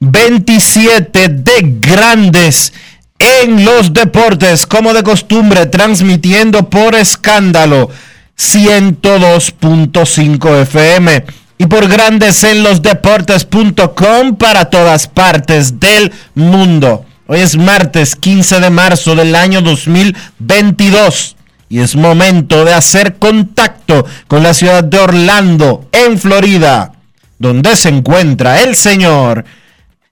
2727 de Grandes en los Deportes, como de costumbre, transmitiendo por escándalo 102.5 FM y por Grandes en los Deportes.com para todas partes del mundo. Hoy es martes 15 de marzo del año 2022 y es momento de hacer contacto con la ciudad de Orlando, en Florida, donde se encuentra el señor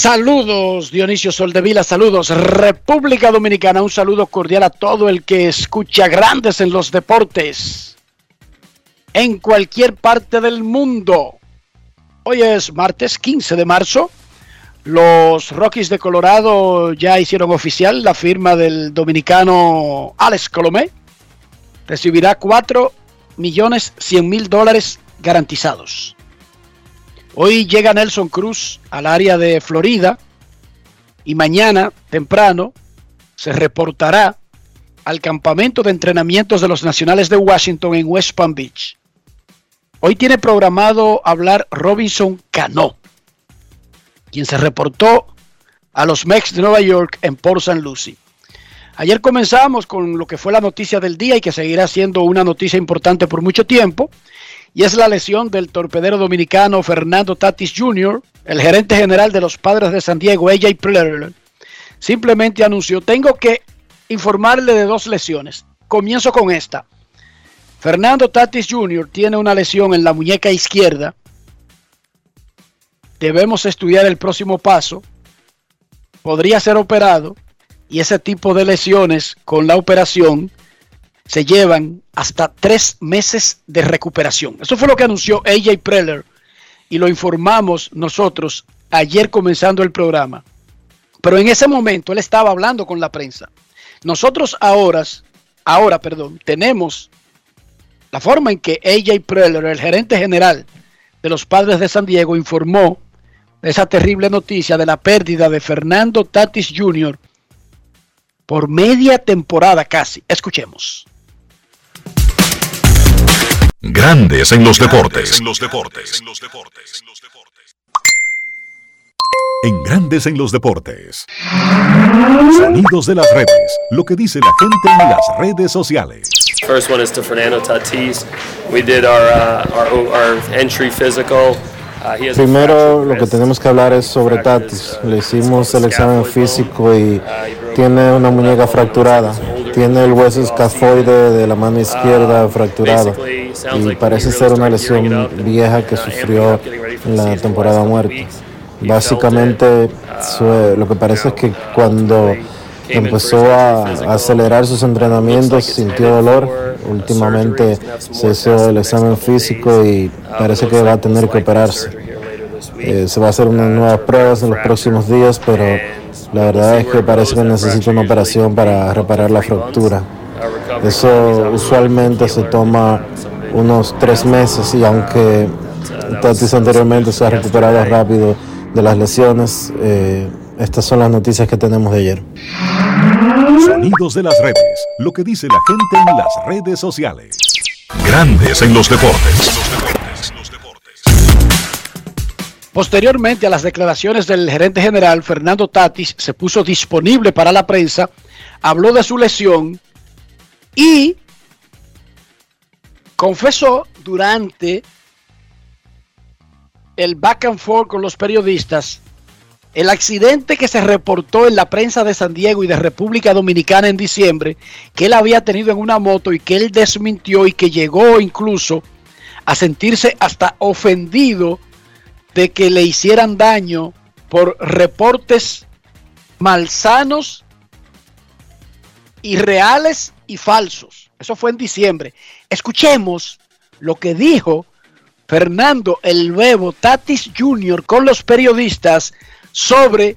Saludos Dionisio Soldevila, saludos República Dominicana, un saludo cordial a todo el que escucha grandes en los deportes en cualquier parte del mundo. Hoy es martes 15 de marzo. Los Rockies de Colorado ya hicieron oficial la firma del dominicano Alex Colomé. Recibirá 4 millones 100 mil dólares garantizados. Hoy llega Nelson Cruz al área de Florida y mañana temprano se reportará al campamento de entrenamientos de los Nacionales de Washington en West Palm Beach. Hoy tiene programado hablar Robinson Cano, quien se reportó a los Mex de Nueva York en Port St. Lucie. Ayer comenzamos con lo que fue la noticia del día y que seguirá siendo una noticia importante por mucho tiempo, y es la lesión del torpedero dominicano Fernando Tatis Jr., el gerente general de los Padres de San Diego, AJ Preller, simplemente anunció, tengo que informarle de dos lesiones. Comienzo con esta. Fernando Tatis Jr. tiene una lesión en la muñeca izquierda. Debemos estudiar el próximo paso. Podría ser operado y ese tipo de lesiones con la operación se llevan hasta tres meses de recuperación. Eso fue lo que anunció AJ Preller y lo informamos nosotros ayer comenzando el programa. Pero en ese momento él estaba hablando con la prensa. Nosotros ahora, ahora, perdón, tenemos la forma en que AJ Preller, el gerente general de los Padres de San Diego, informó de esa terrible noticia de la pérdida de Fernando Tatis Jr. por media temporada casi. Escuchemos. Grandes en los deportes. En los deportes. En los deportes. En Grandes en los deportes. Sonidos de las redes. Lo que dice la gente en las redes sociales. First one is to Fernando Tatis. We did our, uh, our, our entry physical. Uh, Primero lo que tenemos que hablar es sobre Tatis. uh, Le hicimos el examen físico y Uh, tiene una muñeca fracturada. Tiene el hueso escafoide de la mano izquierda Uh, fracturado. Y parece ser una lesión vieja que uh, sufrió en la temporada muerta. Básicamente. Uh, lo que parece es que cuando empezó a, a acelerar sus entrenamientos, sintió dolor. Últimamente se hizo el examen físico y parece que va a tener que operarse. Eh, se va a hacer unas nuevas pruebas en los próximos días, pero la verdad es que parece que necesita una operación para reparar la fractura. Eso usualmente se toma unos tres meses y aunque Tatis anteriormente se ha recuperado rápido de las lesiones, eh, estas son las noticias que tenemos de ayer. Sonidos de las redes. Lo que dice la gente en las redes sociales. Grandes en los deportes. Posteriormente a las declaraciones del gerente general, Fernando Tatis se puso disponible para la prensa, habló de su lesión y confesó durante el back and forth con los periodistas el accidente que se reportó en la prensa de San Diego y de República Dominicana en diciembre, que él había tenido en una moto y que él desmintió y que llegó incluso a sentirse hasta ofendido de que le hicieran daño por reportes malsanos, irreales y falsos. Eso fue en diciembre. Escuchemos lo que dijo Fernando El Bebo Tatis Jr. con los periodistas sobre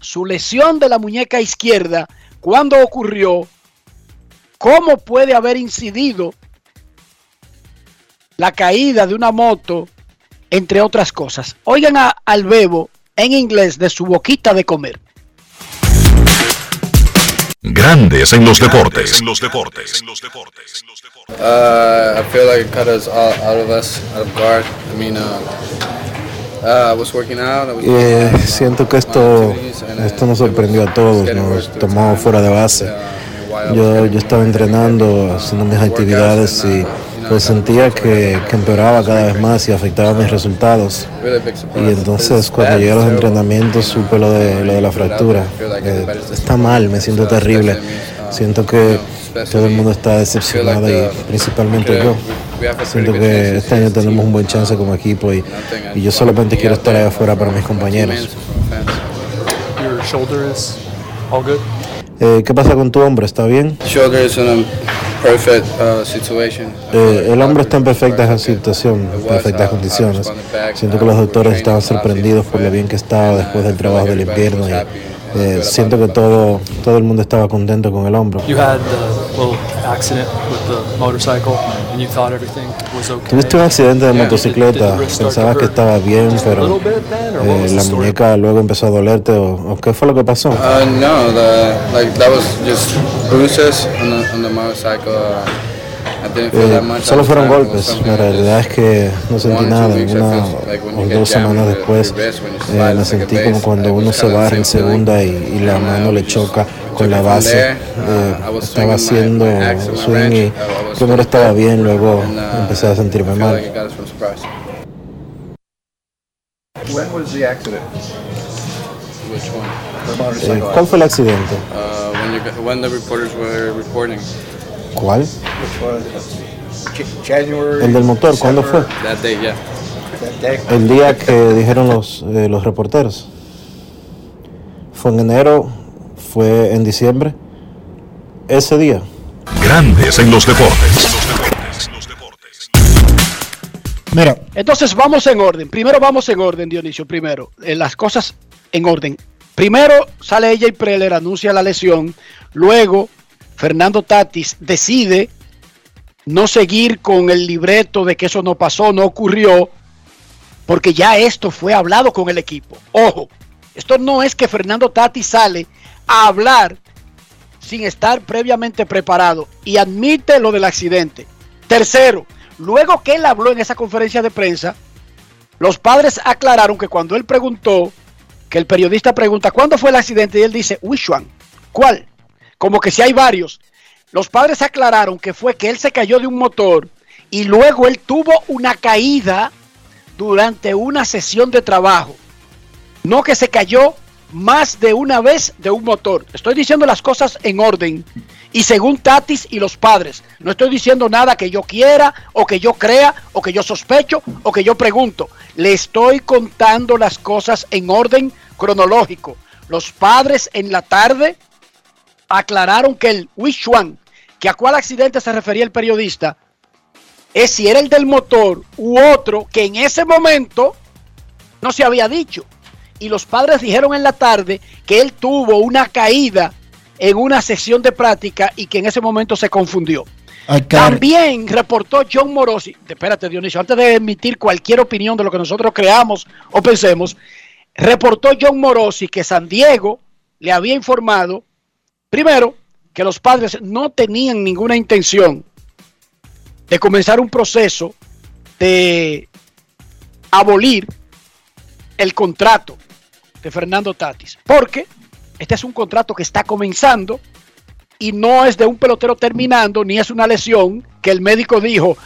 su lesión de la muñeca izquierda, cuándo ocurrió, cómo puede haber incidido la caída de una moto, entre otras cosas. Oigan a, al Bebo en inglés de su boquita de comer. Grandes en los deportes. En los deportes. Uh, I feel like it cut us all out of us, out of guard. I mean, uh, uh, I was working out. I was Eh, siento que esto, esto nos sorprendió a todos, nos tomó fuera de base. Yo, yo estaba entrenando, haciendo mis actividades y pues sentía que, que empeoraba cada vez más y afectaba mis resultados. Y entonces cuando llegué a los entrenamientos supe lo de, lo de la fractura. Eh, está mal, me siento terrible. Siento que todo el mundo está decepcionado y principalmente yo. Siento que este año tenemos un buen chance como equipo y, y yo solamente quiero estar ahí afuera para mis compañeros. Eh, ¿Qué pasa con tu hombro? ¿Está bien? Perfect uh, situation. Eh, el hombre está en perfecta situación, en perfectas condiciones. Siento que los doctores estaban sorprendidos por lo bien que estaba después del trabajo del invierno y eh, siento que todo, todo el mundo estaba contento con el hombro. You had the little accident with the motorcycle and you thought everything was okay. Tuviste un accidente de motocicleta, pensabas que estaba bien, pero eh, la muñeca luego empezó a dolerte o, o qué fue lo que pasó? Uh, no, the, like that was just bruises on the, on the motorcycle. Uh, Eh, solo fueron golpes, la realidad es que no sentí nada, una o dos semanas después eh, me sentí como cuando it uno se barra en segunda y, y la And, uh, mano le choca con la base, eh, estaba haciendo swing y primero estaba bien, luego empecé a sentirme mal. Eh, ¿Cuál fue el accidente? Uh. ¿Cuál? El del motor, ¿cuándo fue? El día que dijeron los, eh, los reporteros. Fue en enero, fue en diciembre. Ese día. Grandes en los deportes. Mira, Entonces vamos en orden. Primero vamos en orden, Dionisio. Primero, eh, las cosas en orden. Primero sale ella y Preller, anuncia la lesión. Luego, Fernando Tatis decide no seguir con el libreto de que eso no pasó, no ocurrió, porque ya esto fue hablado con el equipo. Ojo, esto no es que Fernando Tatis sale a hablar sin estar previamente preparado y admite lo del accidente. Tercero, luego que él habló en esa conferencia de prensa, los padres aclararon que cuando él preguntó, que el periodista pregunta, ¿cuándo fue el accidente? Y él dice, one? ¿Cuál? Como que si hay varios. Los padres aclararon que fue que él se cayó de un motor y luego él tuvo una caída durante una sesión de trabajo. No que se cayó más de una vez de un motor. Estoy diciendo las cosas en orden y según Tatis y los padres. No estoy diciendo nada que yo quiera o que yo crea o que yo sospecho o que yo pregunto. Le estoy contando las cosas en orden cronológico. Los padres en la tarde aclararon que el Wichuan, que a cuál accidente se refería el periodista, es si era el del motor u otro que en ese momento no se había dicho. Y los padres dijeron en la tarde que él tuvo una caída en una sesión de práctica y que en ese momento se confundió. También reportó John Morosi, espérate Dionisio, antes de emitir cualquier opinión de lo que nosotros creamos o pensemos, reportó John Morosi que San Diego le había informado, primero, que los padres no tenían ninguna intención de comenzar un proceso de abolir el contrato de Fernando Tatis, porque este es un contrato que está comenzando y no es de un pelotero terminando, ni es una lesión que el médico dijo,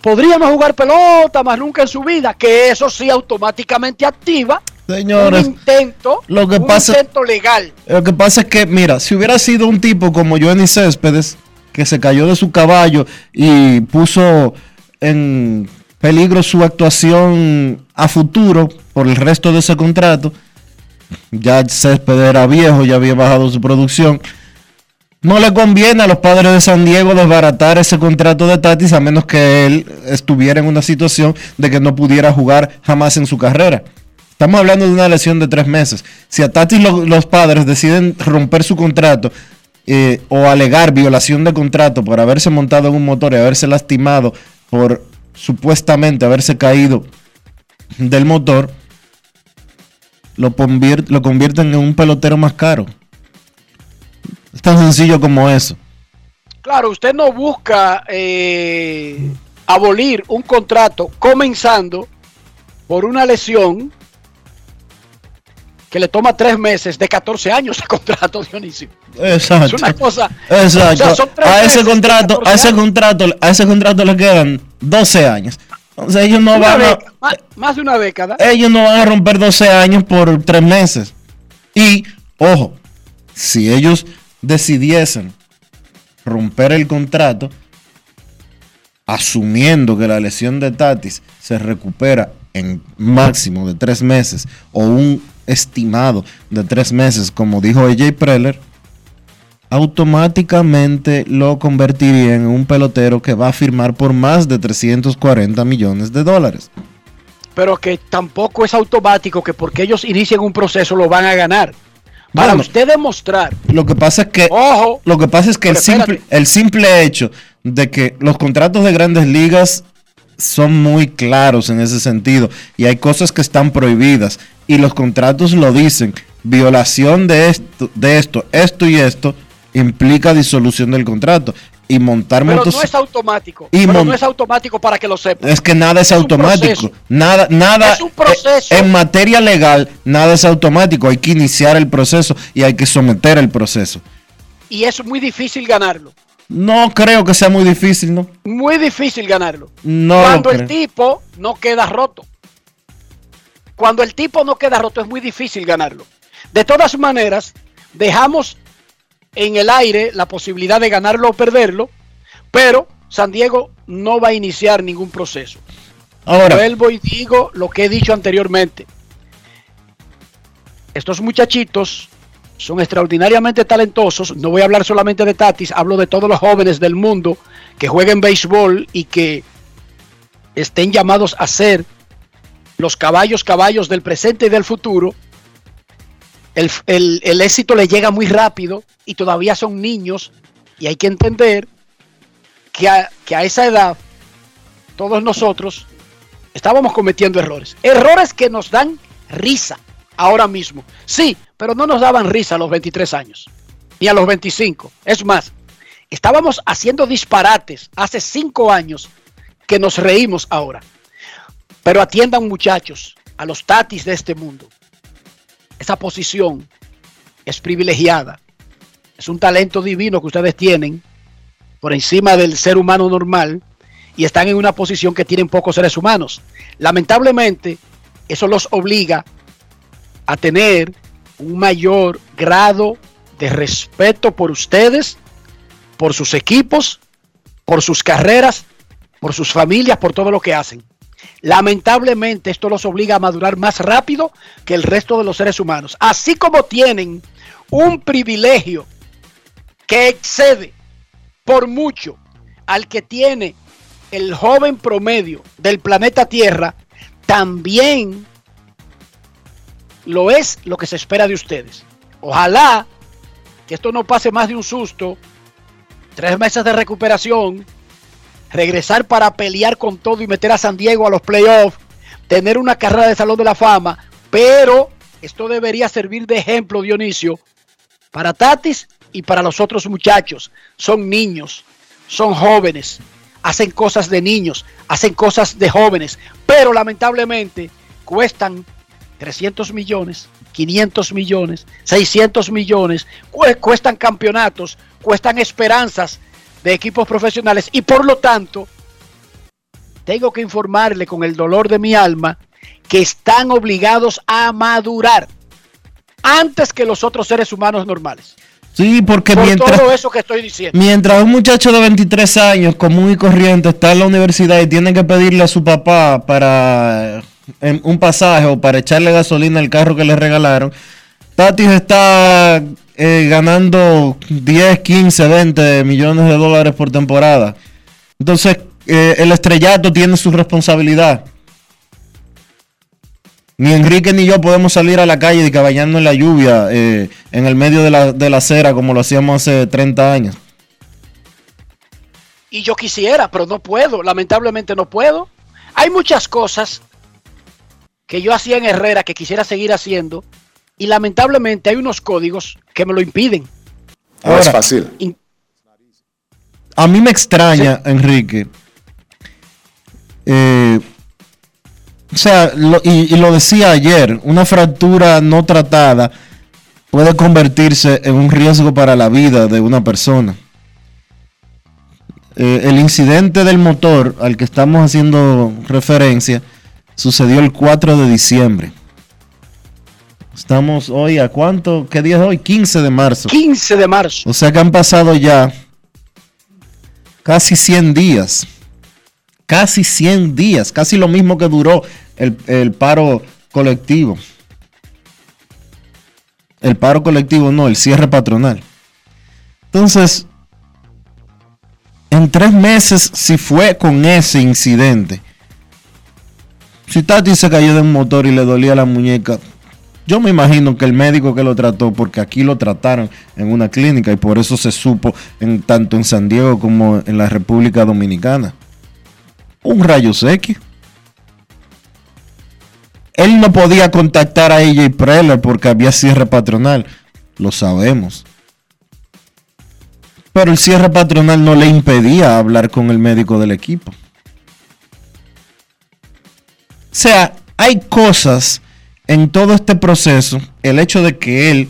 podríamos jugar pelota más nunca en su vida, que eso sí automáticamente activa Señores, un intento, lo que un pasa, intento legal. Lo que pasa es que, mira, si hubiera sido un tipo como Johnny Céspedes, que se cayó de su caballo y puso en peligro su actuación a futuro por el resto de ese contrato, ya Céspedes era viejo, ya había bajado su producción. No le conviene a los padres de San Diego desbaratar ese contrato de Tatis a menos que él estuviera en una situación de que no pudiera jugar jamás en su carrera. Estamos hablando de una lesión de tres meses. Si a Tatis lo, los padres deciden romper su contrato eh, o alegar violación de contrato por haberse montado en un motor y haberse lastimado por supuestamente haberse caído del motor, lo, lo convierten en un pelotero más caro. Es tan sencillo como eso. Claro, usted no busca eh, abolir un contrato comenzando por una lesión que le toma tres meses de 14 años de contrato, Dionisio. Exacto. Es una cosa. Exacto. o sea, a ese contrato, 14 a ese contrato, a ese contrato le quedan 12 años. Sea, ellos no Una van a, más, más de una década. ellos no van a romper 12 años por tres meses. Y, ojo, si ellos decidiesen romper el contrato, asumiendo que la lesión de Tatis se recupera en máximo de tres meses o un estimado de tres meses, como dijo AJ Preller, automáticamente lo convertiría en un pelotero que va a firmar por más de 340 millones de dólares. Pero que tampoco es automático que porque ellos inician un proceso lo van a ganar. Para Bueno. usted demostrar, Lo que pasa es que ojo, Lo que pasa es que el simple, el simple hecho de que los contratos de grandes ligas son muy claros en ese sentido y hay cosas que están prohibidas y los contratos lo dicen, violación de esto, de esto, esto y esto implica disolución del contrato y montar pero motos no es automático. y pero no es automático para que lo sepa. es que nada es, automático. Nada, nada. Es un proceso. eh, En materia legal, nada es automático. Hay que iniciar el proceso y hay que someter el proceso. Y es muy difícil ganarlo. No creo que sea muy difícil, ¿no? Muy difícil ganarlo. No Cuando el tipo no queda roto. Cuando el tipo no queda roto es muy difícil ganarlo. De todas maneras, dejamos en el aire la posibilidad de ganarlo o perderlo, pero San Diego no va a iniciar ningún proceso. Ahora, Vuelvo y digo lo que he dicho anteriormente. Estos muchachitos son extraordinariamente talentosos. No voy a hablar solamente de Tatis, hablo de todos los jóvenes del mundo que jueguen béisbol y que estén llamados a ser los caballos caballos del presente y del futuro. El, el- el éxito le llega muy rápido y todavía son niños y hay que entender que a, que a esa edad todos nosotros estábamos cometiendo errores. Errores que nos dan risa ahora mismo. Sí, pero no nos daban risa a los 23 años, ni a los 25. Es más, estábamos haciendo disparates hace 5 años que nos reímos ahora. Pero atiendan muchachos a los tatis de este mundo. Esa posición es privilegiada. Es un talento divino que ustedes tienen por encima del ser humano normal y están en una posición que tienen pocos seres humanos. Lamentablemente, eso los obliga a tener un mayor grado de respeto por ustedes, por sus equipos, por sus carreras, por sus familias, por todo lo que hacen. Lamentablemente esto los obliga a madurar más rápido que el resto de los seres humanos. Así como tienen un privilegio que excede por mucho al que tiene el joven promedio del planeta Tierra, también lo es lo que se espera de ustedes. Ojalá que esto no pase más de un susto, tres meses de recuperación, regresar para pelear con todo y meter a San Diego a los playoffs, tener una carrera de Salón de la Fama, pero esto debería servir de ejemplo, Dionisio, para Tatis y para los otros muchachos. Son niños, son jóvenes, hacen cosas de niños, hacen cosas de jóvenes, pero lamentablemente cuestan 300 millones, 500 millones, 600 millones, cuestan campeonatos, cuestan esperanzas de equipos profesionales y por lo tanto tengo que informarle con el dolor de mi alma que están obligados a madurar antes que los otros seres humanos normales. Sí, porque mientras, todo eso que estoy diciendo. mientras un muchacho de 23 años, común y corriente, está en la universidad y tiene que pedirle a su papá para un pasaje o para echarle gasolina al carro que le regalaron, Tatis está eh, ganando 10, 15, 20 millones de dólares por temporada. Entonces, eh, el estrellato tiene su responsabilidad. Ni Enrique ni yo podemos salir a la calle y caballando en la lluvia, eh, en el medio de la, de la acera, como lo hacíamos hace 30 años. Y yo quisiera, pero no puedo, lamentablemente no puedo. Hay muchas cosas que yo hacía en Herrera que quisiera seguir haciendo y lamentablemente hay unos códigos que me lo impiden. No es fácil. a mí me extraña, Enrique. Eh, o sea, y, lo decía ayer, una fractura no tratada puede convertirse en un riesgo para la vida de una persona. Eh, el incidente del motor al que estamos haciendo referencia sucedió el 4 de diciembre. Estamos hoy a cuánto? ¿Qué día es hoy? 15 de marzo. 15 de marzo. O sea que han pasado ya casi 100 días. Casi 100 días. Casi lo mismo que duró el, el paro colectivo. El paro colectivo no, el cierre patronal. Entonces, en tres meses, si fue con ese incidente, si Tati se cayó de un motor y le dolía la muñeca, yo me imagino que el médico que lo trató, porque aquí lo trataron en una clínica y por eso se supo en, tanto en San Diego como en la República Dominicana. Un rayo X. Él no podía contactar a ella Preller porque había cierre patronal. Lo sabemos. Pero el cierre patronal no le impedía hablar con el médico del equipo. O sea, hay cosas en todo este proceso, el hecho de que él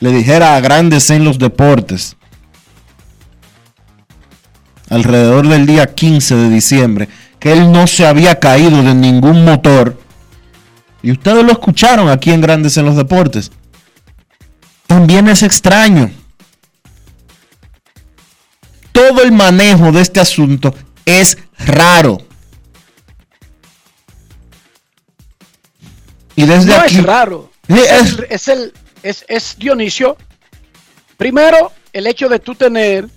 le dijera a grandes en los deportes, alrededor del día 15 de diciembre, que él no se había caído de ningún motor, y ustedes lo escucharon aquí en Grandes en los Deportes, también es extraño. Todo el manejo de este asunto es raro. Y desde no aquí. es raro. Es, es, el, es, es Dionisio. Primero, el hecho de tú tener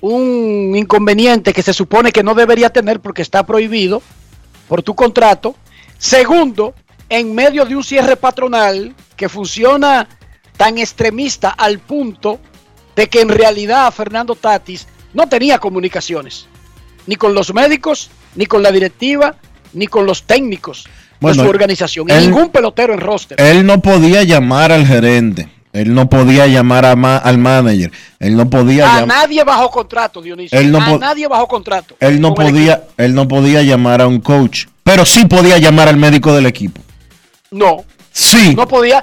un inconveniente que se supone que no debería tener porque está prohibido por tu contrato. Segundo, en medio de un cierre patronal que funciona tan extremista al punto de que en realidad Fernando Tatis no tenía comunicaciones, ni con los médicos, ni con la directiva, ni con los técnicos de su organización. y ningún pelotero en roster. Él no podía llamar al gerente. Él no podía llamar a al manager. Él no podía a nadie bajo contrato, Dionisio. Él no a nadie bajo contrato. Él no podía, él no podía llamar a un coach, pero sí podía llamar al médico del equipo. No. Sí. No podía.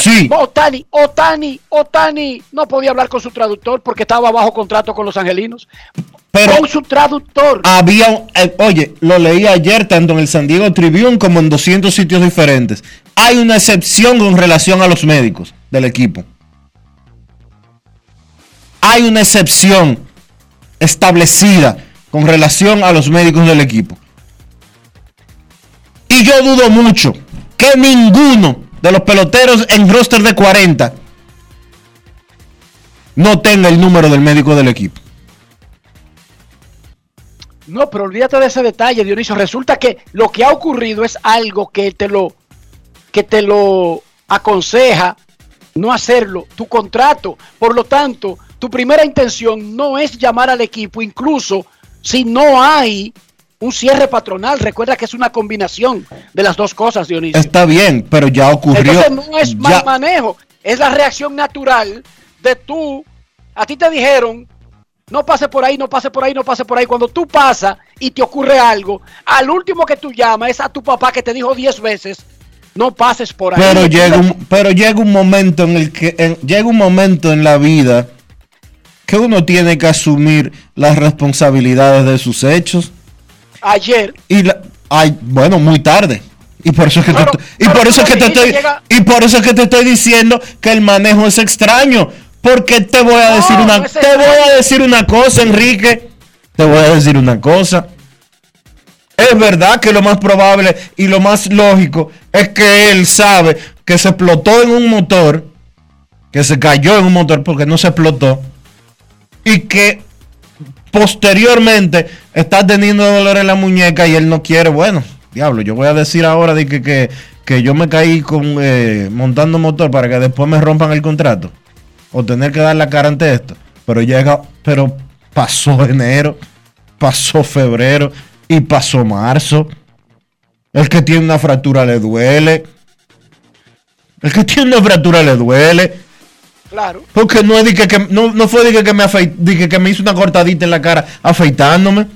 Sí. Otani, Otani, Otani no podía hablar con su traductor porque estaba bajo contrato con los angelinos. Pero con su traductor. Había, eh, oye, lo leí ayer tanto en el San Diego Tribune como en 200 sitios diferentes. Hay una excepción con relación a los médicos del equipo. Hay una excepción establecida con relación a los médicos del equipo. Y yo dudo mucho que ninguno de los peloteros en roster de 40 no tenga el número del médico del equipo. No, pero olvídate de ese detalle, Dionisio. Resulta que lo que ha ocurrido es algo que te lo, que te lo aconseja no hacerlo, tu contrato. Por lo tanto, tu primera intención no es llamar al equipo, incluso si no hay un cierre patronal. Recuerda que es una combinación de las dos cosas, Dionisio. Está bien, pero ya ocurrió. Entonces no es mal manejo, es la reacción natural de tú. A ti te dijeron, no pase por ahí, no pase por ahí, no pase por ahí. Cuando tú pasas y te ocurre algo, al último que tú llamas es a tu papá que te dijo 10 veces, no pases por ahí. Pero llega un, pero llega un momento en el que llega un momento en la vida que uno tiene que asumir las responsabilidades de sus hechos. Ayer. Y la, ay, bueno, muy tarde. Y por eso es que te, y por eso es que te estoy y por eso es que te estoy diciendo que el manejo es extraño, porque te voy a decir una te voy a decir una cosa, Enrique. Te voy a decir una cosa. Es verdad que lo más probable y lo más lógico es que él sabe que se explotó en un motor, que se cayó en un motor porque no se explotó, y que posteriormente está teniendo dolor en la muñeca y él no quiere, bueno, diablo, yo voy a decir ahora de que, que, yo me caí con eh, montando motor para que después me rompan el contrato o tener que dar la cara ante esto. Pero llega, pero pasó enero, pasó febrero, y pasó marzo. El que tiene una fractura le duele. El que tiene una fractura le duele. Claro. Porque no, es que, no, fue de que, me que me hizo una cortadita en la cara afeitándome.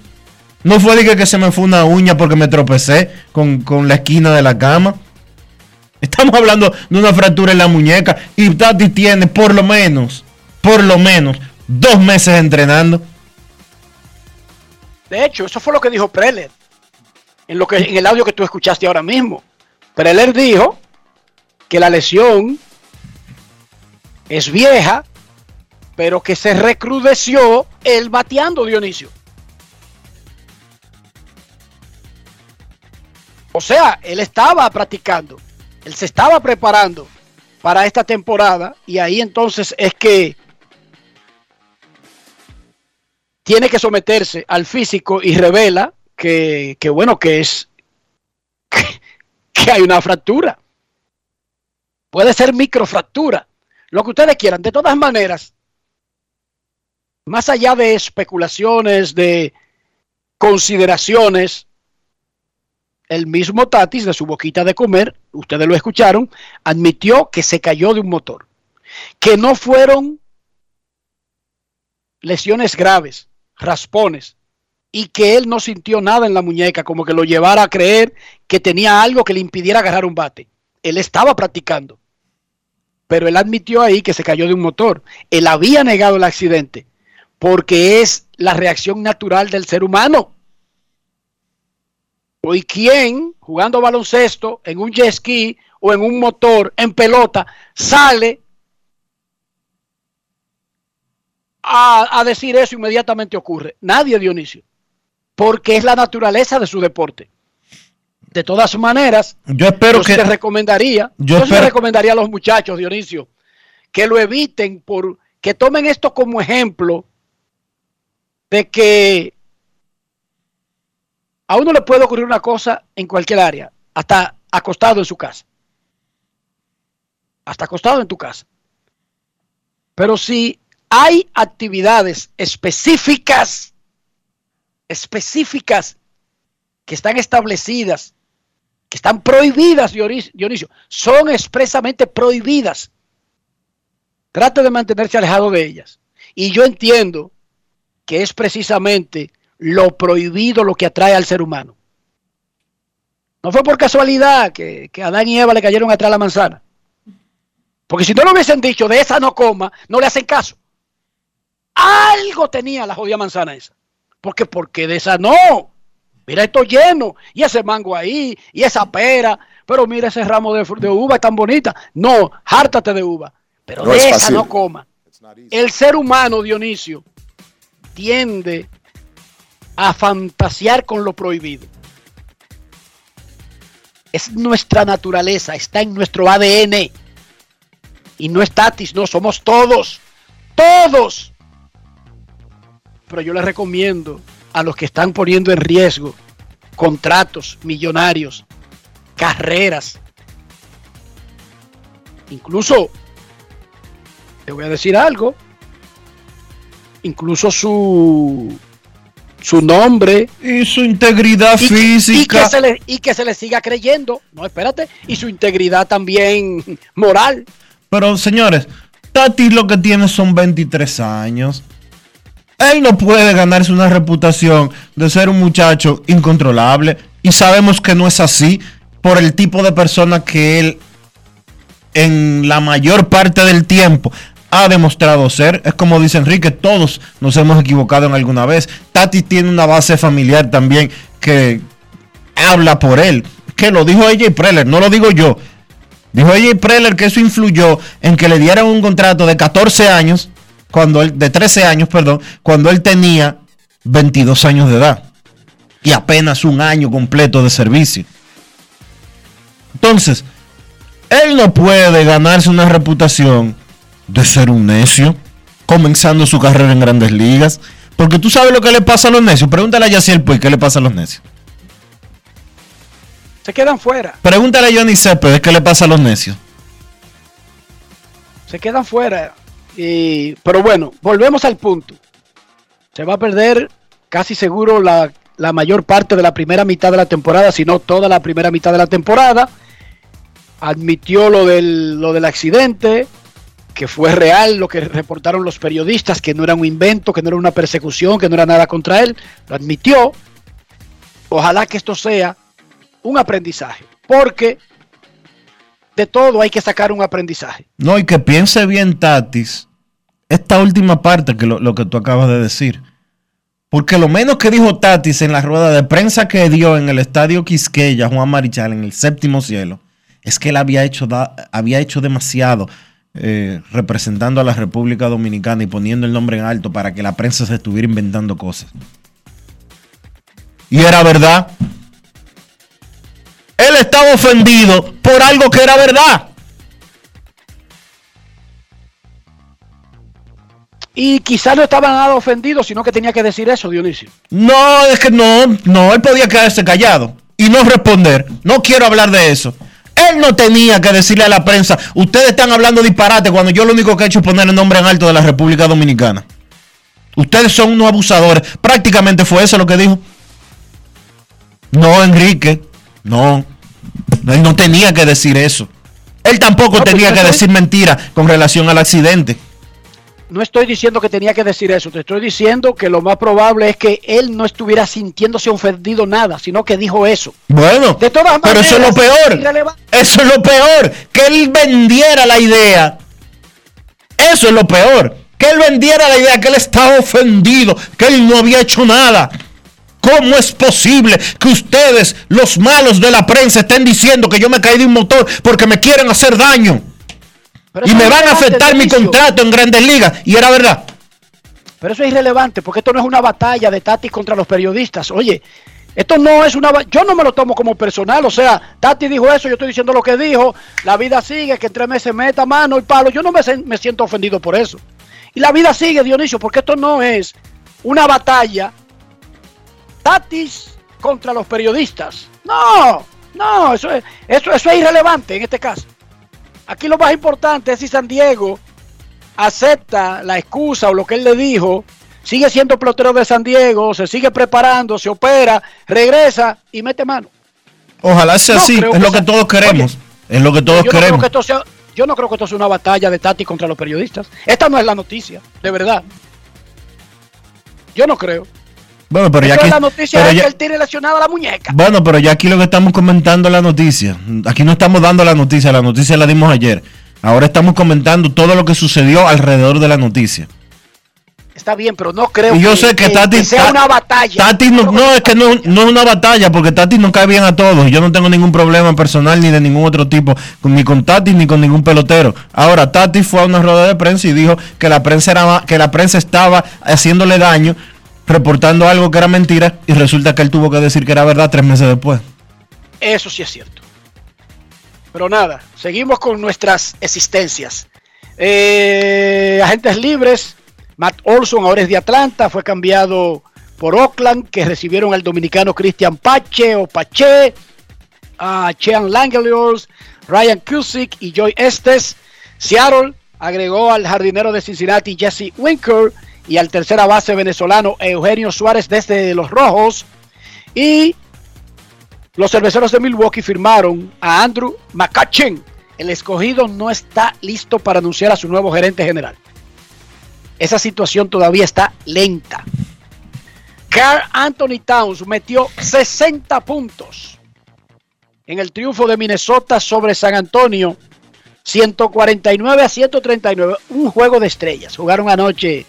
No fue de que, se me fue una uña porque me tropecé con, con la esquina de la cama. Estamos hablando de una fractura en la muñeca. Y Tati tiene por lo menos, por lo menos, dos meses entrenando. De hecho, eso fue lo que dijo Preller en, lo que, en el audio que tú escuchaste ahora mismo. Preller dijo que la lesión es vieja, pero que se recrudeció el bateando Dionisio. O sea, él estaba practicando, él se estaba preparando para esta temporada y ahí entonces es que tiene que someterse al físico y revela que, bueno, que es que, hay una fractura. Puede ser microfractura, lo que ustedes quieran. De todas maneras, más allá de especulaciones, de consideraciones, el mismo Tatis de su boquita de comer, ustedes lo escucharon, admitió que se cayó de un motor, que no fueron lesiones graves, raspones y que él no sintió nada en la muñeca, como que lo llevara a creer que tenía algo que le impidiera agarrar un bate. Él estaba practicando, pero él admitió ahí que se cayó de un motor. Él había negado el accidente porque es la reacción natural del ser humano. ¿Y quién, jugando baloncesto, en un jet ski o en un motor, en pelota, sale a, decir eso inmediatamente ocurre. Nadie, Dionisio. Porque es la naturaleza de su deporte. De todas maneras, yo espero que te recomendaría, yo, recomendaría a los muchachos, Dionisio, que lo eviten por que tomen esto como ejemplo de que a uno le puede ocurrir una cosa en cualquier área, hasta acostado en su casa. Hasta acostado en tu casa. Pero si hay actividades específicas, específicas, que están establecidas, que están prohibidas, Dionisio, son expresamente prohibidas. Trate de mantenerse alejado de ellas. Y yo entiendo que es precisamente lo prohibido lo que atrae al ser humano. No fue por casualidad que, que Adán y Eva le cayeron atrás la manzana. Porque si no lo hubiesen dicho, de esa no coma, no le hacen caso. Algo tenía la jodida manzana esa. Porque, porque de esa no. Mira esto lleno. Y ese mango ahí. Y esa pera. Pero mira ese ramo de, de uva tan bonita. No, hártate de uva. Pero de esa no coma. El ser humano, Dionisio, tiende a fantasear con lo prohibido. Es nuestra naturaleza, está en nuestro ADN. Y no es tatis, no, somos todos Todos. Pero yo les recomiendo a los que están poniendo en riesgo contratos millonarios, carreras, incluso, te voy a decir algo, incluso su su nombre y su integridad y, física y que, se le, y que se le siga creyendo. No, espérate. Y su integridad también moral. Pero señores, Tati lo que tiene son 23 años. Él no puede ganarse una reputación de ser un muchacho incontrolable. Y sabemos que no es así por el tipo de persona que él en la mayor parte del tiempo ha demostrado ser. Es como dice Enrique, todos nos hemos equivocado en alguna vez. Tati tiene una base familiar también que habla por él. Que lo dijo ella y Preller, no lo digo yo. Dijo ella y Preller que eso influyó en que le dieran un contrato de 14 años, cuando él, de 13 años, perdón, cuando él tenía 22 años de edad. Y apenas un año completo de servicio. Entonces, él no puede ganarse una reputación de ser un necio, comenzando su carrera en grandes ligas. Porque tú sabes lo que le pasa a los necios. Pregúntale a Yaciel Puy qué le pasa a los necios. Se quedan fuera. Pregúntale a Johnny Cepeda qué le pasa a los necios. Se quedan fuera. Y, pero bueno, volvemos al punto. Se va a perder casi seguro la, la mayor parte de la primera mitad de la temporada, si no toda la primera mitad de la temporada. Admitió lo del, lo del accidente, que fue real lo que reportaron los periodistas, que no era un invento, que no era una persecución, que no era nada contra él, lo admitió. Ojalá que esto sea un aprendizaje, porque de todo hay que sacar un aprendizaje. No, y que piense bien, Tatis, esta última parte, que lo, lo que tú acabas de decir. Porque lo menos que dijo Tatis en la rueda de prensa que dio en el estadio Quisqueya, Juan Marichal, en el séptimo cielo, es que él había hecho, da, había hecho demasiado eh, representando a la República Dominicana y poniendo el nombre en alto para que la prensa se estuviera inventando cosas. Y era verdad. Él estaba ofendido por algo que era verdad. Y quizás no estaba nada ofendido, sino que tenía que decir eso, Dionisio. No, es que no, no, él podía quedarse callado y no responder. No quiero hablar de eso. Él no tenía que decirle a la prensa, ustedes están hablando disparate cuando yo lo único que he hecho es poner el nombre en alto de la República Dominicana. Ustedes son unos abusadores. Prácticamente fue eso lo que dijo. No, Enrique. No. Él no tenía que decir eso. Él tampoco no, tenía que decir mentira con relación al accidente. No estoy diciendo que tenía que decir eso, te estoy diciendo que lo más probable es que él no estuviera sintiéndose ofendido nada, sino que dijo eso. Bueno, de todas maneras, pero eso es lo peor. Eso es lo peor, que él vendiera la idea. Eso es lo peor, que él vendiera la idea que él estaba ofendido, que él no había hecho nada. ¿Cómo es posible que ustedes, los malos de la prensa, estén diciendo que yo me caí de un motor porque me quieren hacer daño? Pero y me van a afectar mi contrato en Grandes Ligas. Y era verdad. Pero eso es irrelevante, porque esto no es una batalla de Tati contra los periodistas. Oye, esto no es una... Yo no me lo tomo como personal. O sea, Tati dijo eso, yo estoy diciendo lo que dijo. La vida sigue, que en tres meses meta mano y palo. Yo no me, me siento ofendido por eso. Y la vida sigue, Dionisio, porque esto no es una batalla Tatis contra los periodistas. No, no, eso es, eso, eso es irrelevante en este caso. Aquí lo más importante es si San Diego acepta la excusa o lo que él le dijo, sigue siendo pelotero de San Diego, se sigue preparando, se opera, regresa y mete mano. Ojalá sea no así, es lo que todos queremos. Oye, es lo que todos yo queremos. No creo que sea, yo no creo que esto sea una batalla de Tati contra los periodistas. Esta no es la noticia, de verdad. Yo no creo. Bueno, pero ya aquí, es la noticia pero es ya- que él tiene lesionada la muñeca. Bueno, pero ya aquí lo que estamos comentando es la noticia. Aquí no estamos dando la noticia, la noticia la dimos ayer. Ahora estamos comentando todo lo que sucedió alrededor de la noticia. Está bien, pero no creo Y yo sé que Tati, sea una batalla. Tati no, no, es que no, no es una batalla, porque Tati no cae bien a todos. Yo no tengo ningún problema personal ni de ningún otro tipo, ni con Tati ni con ningún pelotero. Ahora, Tati fue a una rueda de prensa y dijo que la prensa era que la prensa estaba haciéndole daño, reportando algo que era mentira, y resulta que él tuvo que decir que era verdad tres meses después. Eso sí es cierto. Pero nada, seguimos con nuestras existencias. Eh, agentes libres. Matt Olson ahora es de Atlanta. Fue cambiado por Oakland, que recibieron al dominicano Christian Pache o Pache, a Chean Langeliers, Ryan Cusick y Joy Estes. Seattle agregó al jardinero de Cincinnati Jesse Winker y al tercera base venezolano Eugenio Suárez desde los Rojos. Y los cerveceros de Milwaukee firmaron a Andrew McCutcheon. El escogido no está listo para anunciar a su nuevo gerente general. Esa situación todavía está lenta. Carl Anthony Towns metió 60 puntos en el triunfo de Minnesota sobre San Antonio. 149 a 139. Un juego de estrellas. Jugaron anoche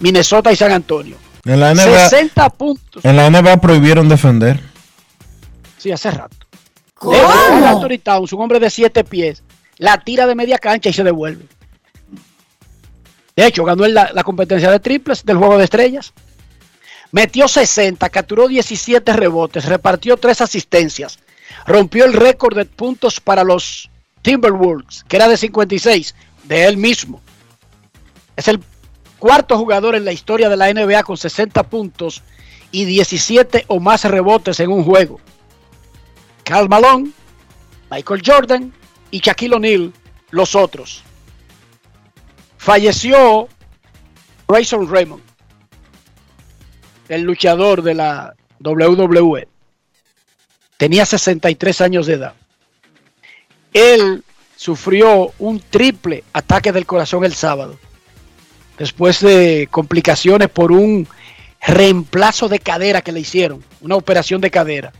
Minnesota y San Antonio. En la NBA, 60 puntos. En la NBA prohibieron defender. Sí, hace rato. Carl Anthony Towns, un hombre de 7 pies, la tira de media cancha y se devuelve. De hecho, ganó la, la competencia de triples del juego de estrellas. Metió 60, capturó 17 rebotes, repartió 3 asistencias, rompió el récord de puntos para los Timberwolves, que era de 56, de él mismo. Es el cuarto jugador en la historia de la NBA con 60 puntos y 17 o más rebotes en un juego. Carl Malone, Michael Jordan y Shaquille O'Neal, los otros. Falleció Grayson Raymond, el luchador de la WWE. Tenía 63 años de edad. Él sufrió un triple ataque del corazón el sábado, después de complicaciones por un reemplazo de cadera que le hicieron, una operación de cadera.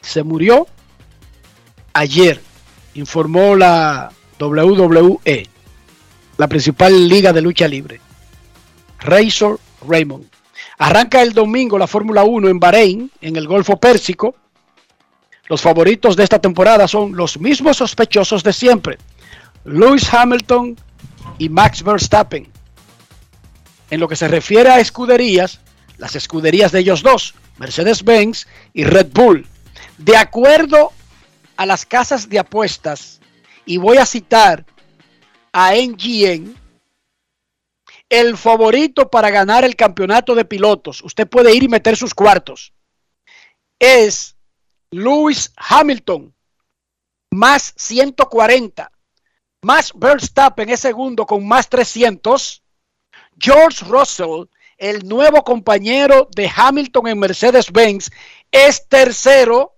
Se murió ayer, informó la WWE, la principal liga de lucha libre. Razor Raymond. Arranca el domingo la Fórmula 1 en Bahrein, en el Golfo Pérsico. Los favoritos de esta temporada son los mismos sospechosos de siempre, Lewis Hamilton y Max Verstappen. En lo que se refiere a escuderías, las escuderías de ellos dos, Mercedes-Benz y Red Bull, de acuerdo a las casas de apuestas, y voy a citar a NGN, el favorito para ganar el campeonato de pilotos, usted puede ir y meter sus cuartos, es Lewis Hamilton, más 140, más Verstappen es segundo con más 300, George Russell, el nuevo compañero de Hamilton en Mercedes-Benz, es tercero,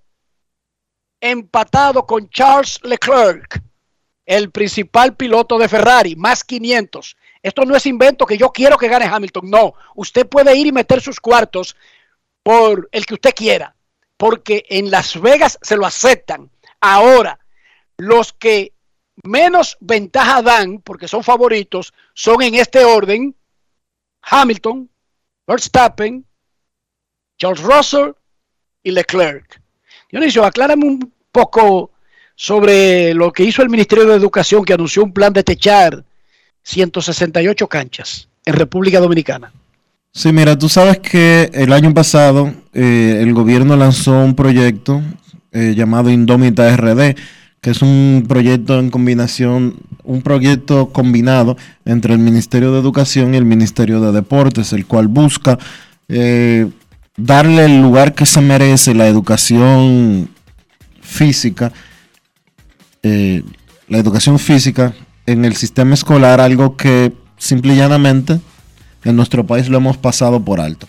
empatado con Charles Leclerc, el principal piloto de Ferrari, más 500. Esto no es invento que yo quiero que gane Hamilton, no. Usted puede ir y meter sus cuartos por el que usted quiera, porque en Las Vegas se lo aceptan. Ahora, los que menos ventaja dan, porque son favoritos, son en este orden, Hamilton, Verstappen, Charles Russell y Leclerc. Dionisio, aclárame un poco sobre lo que hizo el Ministerio de Educación que anunció un plan de techar 168 canchas en República Dominicana. Sí, mira, tú sabes que el año pasado eh, el gobierno lanzó un proyecto eh, llamado Indómita RD, que es un proyecto en combinación, un proyecto combinado entre el Ministerio de Educación y el Ministerio de Deportes, el cual busca eh, darle el lugar que se merece la educación física, eh, la educación física en el sistema escolar, algo que simple y llanamente en nuestro país lo hemos pasado por alto.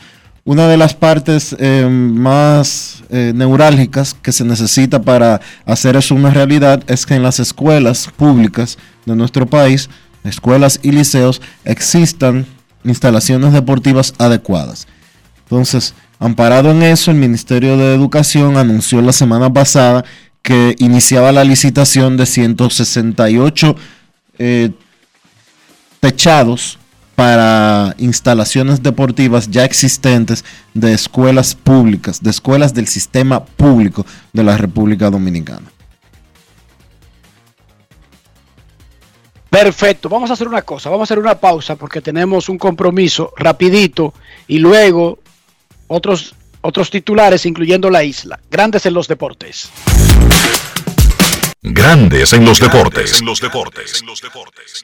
Una de las partes eh, más eh, neurálgicas que se necesita para hacer eso una realidad es que en las escuelas públicas de nuestro país, escuelas y liceos, existan instalaciones deportivas adecuadas. Entonces, amparado en eso, el Ministerio de Educación anunció la semana pasada que iniciaba la licitación de 168 eh, techados para instalaciones deportivas ya existentes de escuelas públicas, de escuelas del sistema público de la República Dominicana. Perfecto, vamos a hacer una cosa, vamos a hacer una pausa porque tenemos un compromiso rapidito y luego otros, otros titulares incluyendo la isla. Grandes en los deportes. Grandes en los deportes. En los deportes. En los deportes.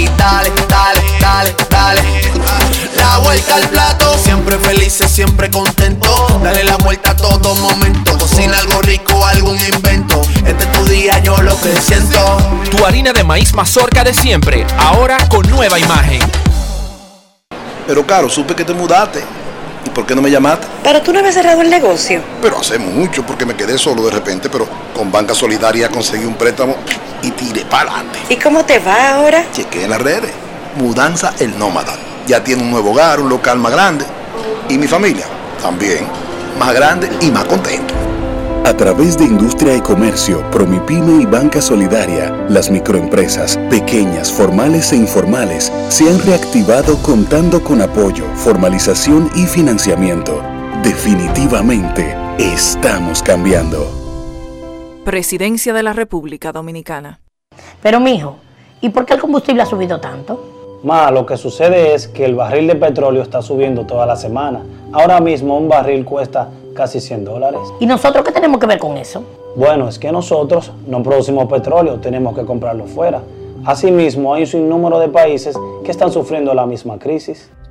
y dale, dale, dale, dale. La vuelta al plato, siempre felices, siempre contento. Dale la vuelta a todo momento. Cocina algo rico, algún invento. Este es tu día, yo lo que siento. Tu harina de maíz mazorca de siempre, ahora con nueva imagen. Pero Caro, supe que te mudaste. ¿Y por qué no me llamaste? Pero tú no habías cerrado el negocio. Pero hace mucho, porque me quedé solo de repente, pero con Banca Solidaria conseguí un préstamo y tiré para adelante. ¿Y cómo te va ahora? Chequé en las redes. Mudanza El Nómada. Ya tiene un nuevo hogar, un local más grande. Y mi familia también. Más grande y más contento. A través de Industria y Comercio, Promipyme y Banca Solidaria, las microempresas, pequeñas, formales e informales, se han reactivado contando con apoyo, formalización y financiamiento. Definitivamente, estamos cambiando. Presidencia de la República Dominicana. Pero mijo, ¿y por qué el combustible ha subido tanto? Ma, lo que sucede es que el barril de petróleo está subiendo toda la semana. Ahora mismo un barril cuesta casi 100 dólares. ¿Y nosotros qué tenemos que ver con eso? Bueno, es que nosotros no producimos petróleo, tenemos que comprarlo fuera. Asimismo, hay un sinnúmero de países que están sufriendo la misma crisis.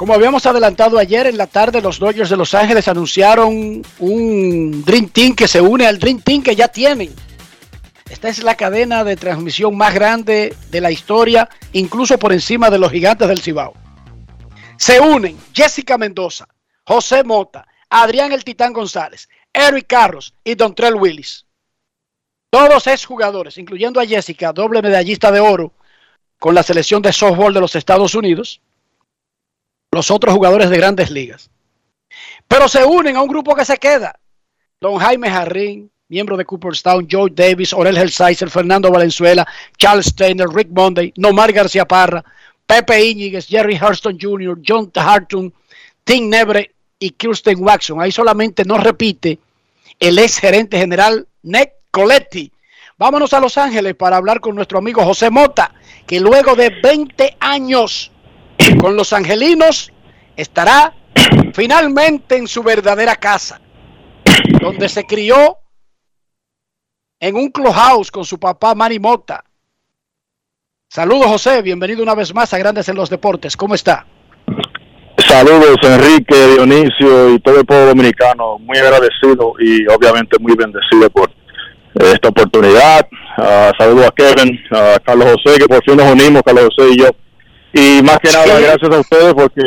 Como habíamos adelantado ayer en la tarde, los Dodgers de Los Ángeles anunciaron un Dream Team que se une al Dream Team que ya tienen. Esta es la cadena de transmisión más grande de la historia, incluso por encima de los gigantes del Cibao. Se unen Jessica Mendoza, José Mota, Adrián El Titán González, Eric Carros y Dontrell Willis. Todos ex jugadores, incluyendo a Jessica, doble medallista de oro con la selección de softball de los Estados Unidos. Los otros jugadores de grandes ligas. Pero se unen a un grupo que se queda. Don Jaime Jarrín, miembro de Cooperstown, Joe Davis, Orel Helsizer, Fernando Valenzuela, Charles Steiner, Rick Monday, Nomar García Parra, Pepe Íñiguez, Jerry Hurston Jr., John Hartung, Tim Nebre y Kirsten Waxon. Ahí solamente no repite el ex gerente general Nick Coletti. Vámonos a Los Ángeles para hablar con nuestro amigo José Mota, que luego de 20 años con los angelinos estará finalmente en su verdadera casa, donde se crió en un clubhouse con su papá Manny Mota. Saludos José, bienvenido una vez más a Grandes en los Deportes. ¿Cómo está? Saludos Enrique, Dionisio y todo el pueblo dominicano. Muy agradecido y obviamente muy bendecido por esta oportunidad. Uh, saludos a Kevin, a Carlos José, que por fin nos unimos, Carlos José y yo. Y más que nada, gracias a ustedes porque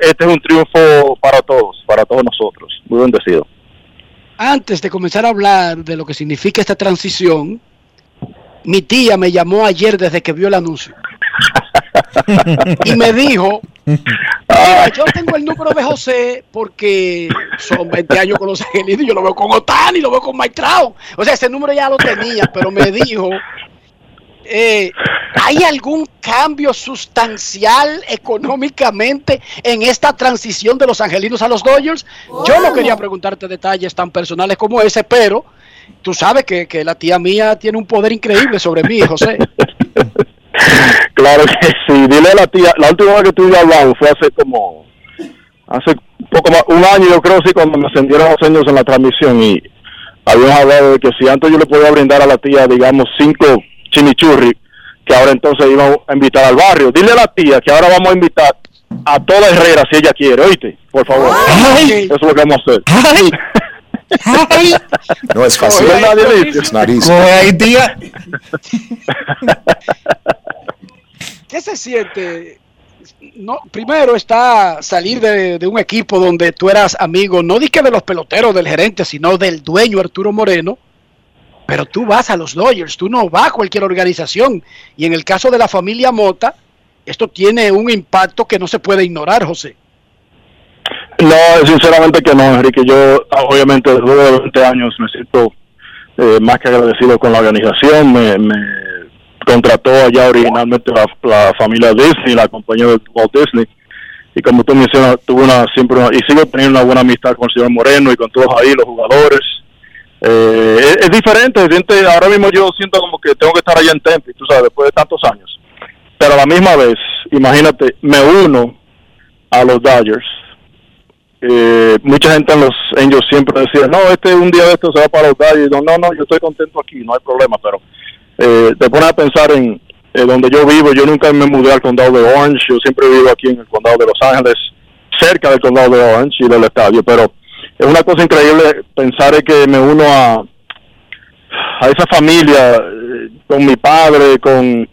este es un triunfo para todos, para todos nosotros. Muy bendecido. Antes de comenzar a hablar de lo que significa esta transición, mi tía me llamó ayer desde que vio el anuncio. y me dijo, mira, yo tengo el número de José porque son 20 años con los angelinos y yo lo veo con Otani, lo veo con Mike Trout. O sea, ese número ya lo tenía, pero me dijo, eh, ¿hay algún cambio sustancial económicamente en esta transición de los angelinos a los Dodgers? Yo no quería preguntarte detalles tan personales como ese, pero tú sabes que, que la tía mía tiene un poder increíble sobre mí, José. Claro que sí, dile a la tía, la última vez que yo hablamos fue hace como, hace poco más, un año yo creo sí cuando me ascendieron los años en la transmisión y habíamos hablado de que si antes yo le podía brindar a la tía, digamos, cinco chimichurri, que ahora entonces íbamos a invitar al barrio. Dile a la tía que ahora vamos a invitar a toda Herrera si ella quiere, oíste, por favor. Eso es lo que vamos a hacer. No es fácil. Coge nadie dice. Es nariz. Tía. ¿Qué se siente? No, primero está salir de, de un equipo donde tú eras amigo, no di que de los peloteros, del gerente, sino del dueño Arturo Moreno. Pero tú vas a los Dodgers, tú no vas a cualquier organización. Y en el caso de la familia Mota, esto tiene un impacto que no se puede ignorar, José. No, sinceramente que no, Enrique. Yo, obviamente, luego de 20 años me siento eh, más que agradecido con la organización. Me, me contrató allá originalmente la, la familia Disney, la compañía de Walt Disney. Y como tú mencionas, tuve una, siempre una- y sigo teniendo una buena amistad con el señor Moreno y con todos ahí, los jugadores. Eh, es, es diferente, ahora mismo yo siento como que tengo que estar allá en Tempe, tú sabes, después de tantos años. Pero a la misma vez, imagínate, me uno a los Dodgers. Eh, mucha gente en los Angels siempre decía, no, este un día de esto se va para los Dodgers. No, no, no, yo estoy contento aquí, no hay problema, pero eh, te pones a pensar en eh, donde yo vivo, yo nunca me mudé al condado de Orange, yo siempre vivo aquí en el condado de Los Ángeles, cerca del condado de Orange y del estadio, pero es una cosa increíble pensar en que me uno a, a esa familia, eh, con mi padre, con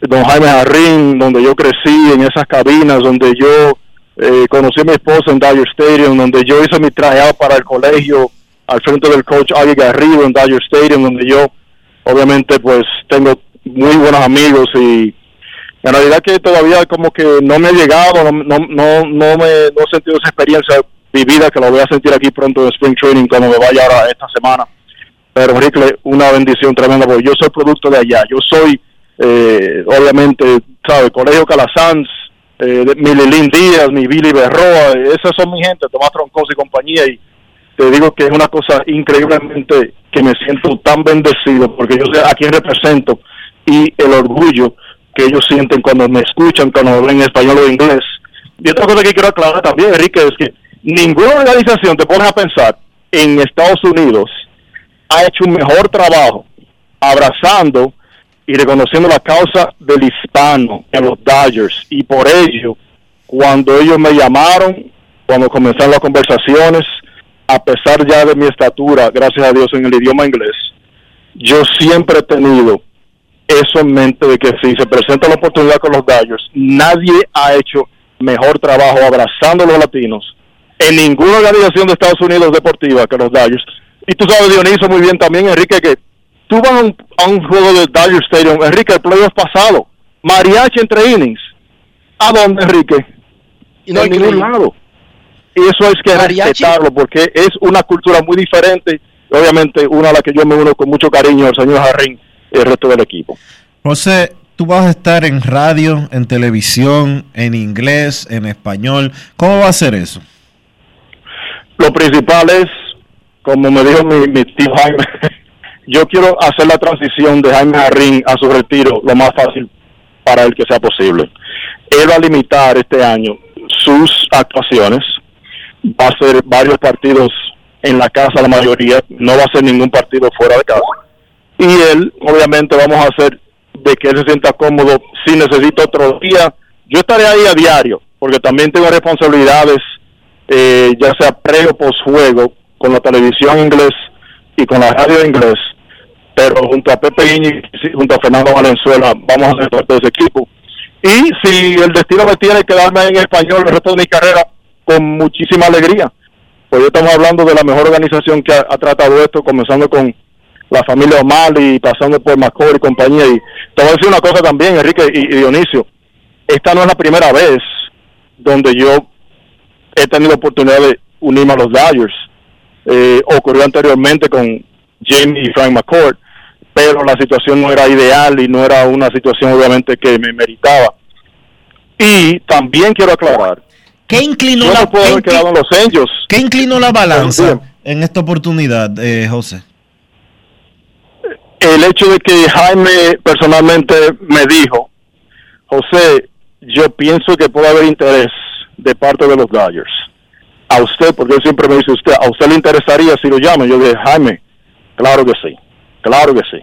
don Jaime Jarrín, donde yo crecí, en esas cabinas, donde yo eh, conocí a mi esposa en Dodger Stadium, donde yo hice mi trajeado para el colegio al frente del coach Agui Garrido en Dodger Stadium, donde yo obviamente pues tengo muy buenos amigos y en realidad que todavía como que no me ha llegado, no, no, no, no me no he sentido esa experiencia vivida que la voy a sentir aquí pronto en Spring Training cuando me vaya ahora esta semana. Pero Enrique, una bendición tremenda porque yo soy producto de allá, yo soy eh, obviamente, ¿sabe? Colegio Calasanz, eh, mi Lilín Díaz, mi Billy Berroa, esas son mi gente, Tomás Troncoso y compañía y te digo que es una cosa increíblemente que me siento tan bendecido porque yo sé a quién represento y el orgullo que ellos sienten cuando me escuchan, cuando hablan español o inglés. Y otra cosa que quiero aclarar también, Enrique, es que ninguna organización, te pones a pensar, en Estados Unidos ha hecho un mejor trabajo abrazando y reconociendo la causa del hispano en los Dodgers. Y por ello, cuando ellos me llamaron, cuando comenzaron las conversaciones, a pesar ya de mi estatura, gracias a Dios en el idioma inglés, yo siempre he tenido eso en mente de que si se presenta la oportunidad con los Dodgers, nadie ha hecho mejor trabajo abrazando a los latinos en ninguna organización de Estados Unidos deportiva que los Dodgers. Y tú sabes, Dionisio, muy bien también, Enrique, que tú vas a un, a un juego del Dodger Stadium, Enrique, el playoff pasado, mariachi entre innings. ¿A dónde, Enrique? Y no en ningún lado. Y eso es que Mariachi. respetarlo, porque es una cultura muy diferente, y obviamente una a la que yo me uno con mucho cariño, el señor Jarrín y el resto del equipo. José, tú vas a estar en radio, en televisión, en inglés, en español. ¿Cómo va a ser eso? Lo principal es, como me dijo mi, mi tío Jaime, yo quiero hacer la transición de Jaime Jarrín a su retiro lo más fácil para él que sea posible. Él va a limitar este año sus actuaciones, va a hacer varios partidos en la casa, la mayoría, no va a hacer ningún partido fuera de casa. Y él, obviamente, vamos a hacer de que él se sienta cómodo si necesita otro día. Yo estaré ahí a diario, porque también tengo responsabilidades, eh, ya sea pre o post juego, con la televisión inglés y con la radio inglés. Pero junto a Pepe Guiñi, y junto a Fernando Valenzuela, vamos a ser parte de ese equipo. Y si el destino me tiene que darme en español el resto de mi carrera, con muchísima alegría. Pues estamos hablando de la mejor organización que ha, tratado esto, comenzando con la familia O'Malley, pasando por McCoy y compañía. Y te voy a decir una cosa también, Enrique y, y Dionisio. Esta no es la primera vez donde yo he tenido oportunidad de unirme a los Dodgers. Eh, ocurrió anteriormente con Jamie y Frank McCourt, pero la situación no era ideal y no era una situación obviamente que me meritaba. Y también quiero aclarar, ¿Qué inclinó, yo la, no puedo qué haber incli- quedado en los Angels. qué inclinó la balanza en esta oportunidad, eh, José? el hecho de que Jaime personalmente me dijo, José, yo pienso que puede haber interés de parte de los Dodgers. a usted, porque él siempre me dice usted, ¿a usted le interesaría si lo llamo? Yo dije, Jaime, claro que sí, claro que sí.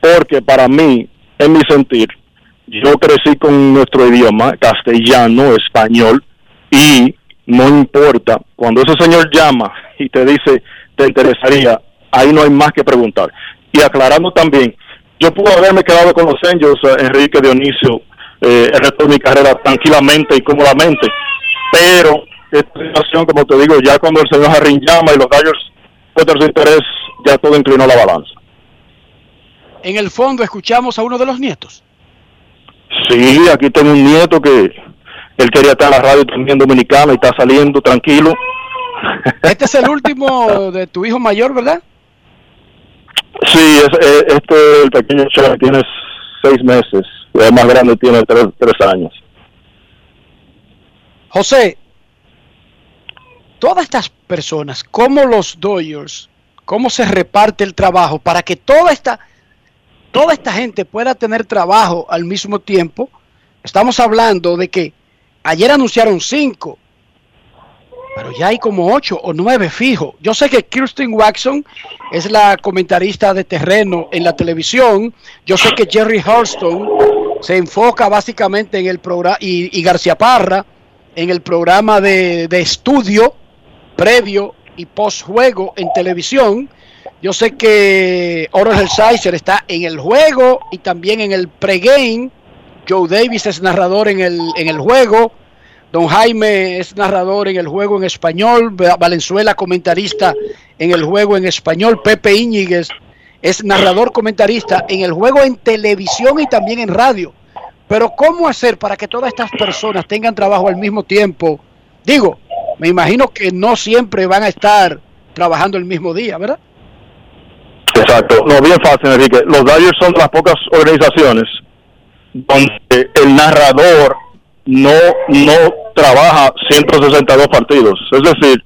Porque para mí, en mi sentir, yo crecí con nuestro idioma, castellano, español, y no importa, cuando ese señor llama y te dice, te interesaría, ahí no hay más que preguntar. Y aclarando también, yo pude haberme quedado con los Angels, eh, Enrique Dionisio, eh, el resto de mi carrera tranquilamente y cómodamente, pero esta situación, como te digo, ya cuando el señor Harrin llama y los Dodgers muestran su interés, ya todo inclinó la balanza. En el fondo escuchamos a uno de los nietos. Sí, aquí tengo un nieto que él quería estar en la radio también dominicana y está saliendo tranquilo. Este es el último de tu hijo mayor, ¿verdad? Sí, es, es- este el pequeño Charlie tiene seis meses, el más grande tiene tres, tres años. José, todas estas personas, ¿cómo los Dodgers, cómo se reparte el trabajo para que toda esta, toda esta gente pueda tener trabajo al mismo tiempo? Estamos hablando de que ayer anunciaron cinco, pero ya hay como ocho o nueve fijos. Yo sé que Kirsten Waxon es la comentarista de terreno en la televisión. Yo sé que Jerry Hurston se enfoca básicamente en el programa y García Parra en el programa de, de estudio previo y post juego en televisión. Yo sé que Orel Sizer está en el juego y también en el pregame. Joe Davis es narrador en el, en el juego. Don Jaime es narrador en el juego en español. Va- Valenzuela comentarista en el juego en español. Pepe Íñiguez es narrador comentarista en el juego en televisión y también en radio. Pero ¿cómo hacer para que todas estas personas tengan trabajo al mismo tiempo? Digo, me imagino que no siempre van a estar trabajando el mismo día, ¿verdad? Exacto, no, bien fácil, Enrique. Los Dodgers son las pocas organizaciones donde el narrador no, no trabaja 162 partidos. Es decir,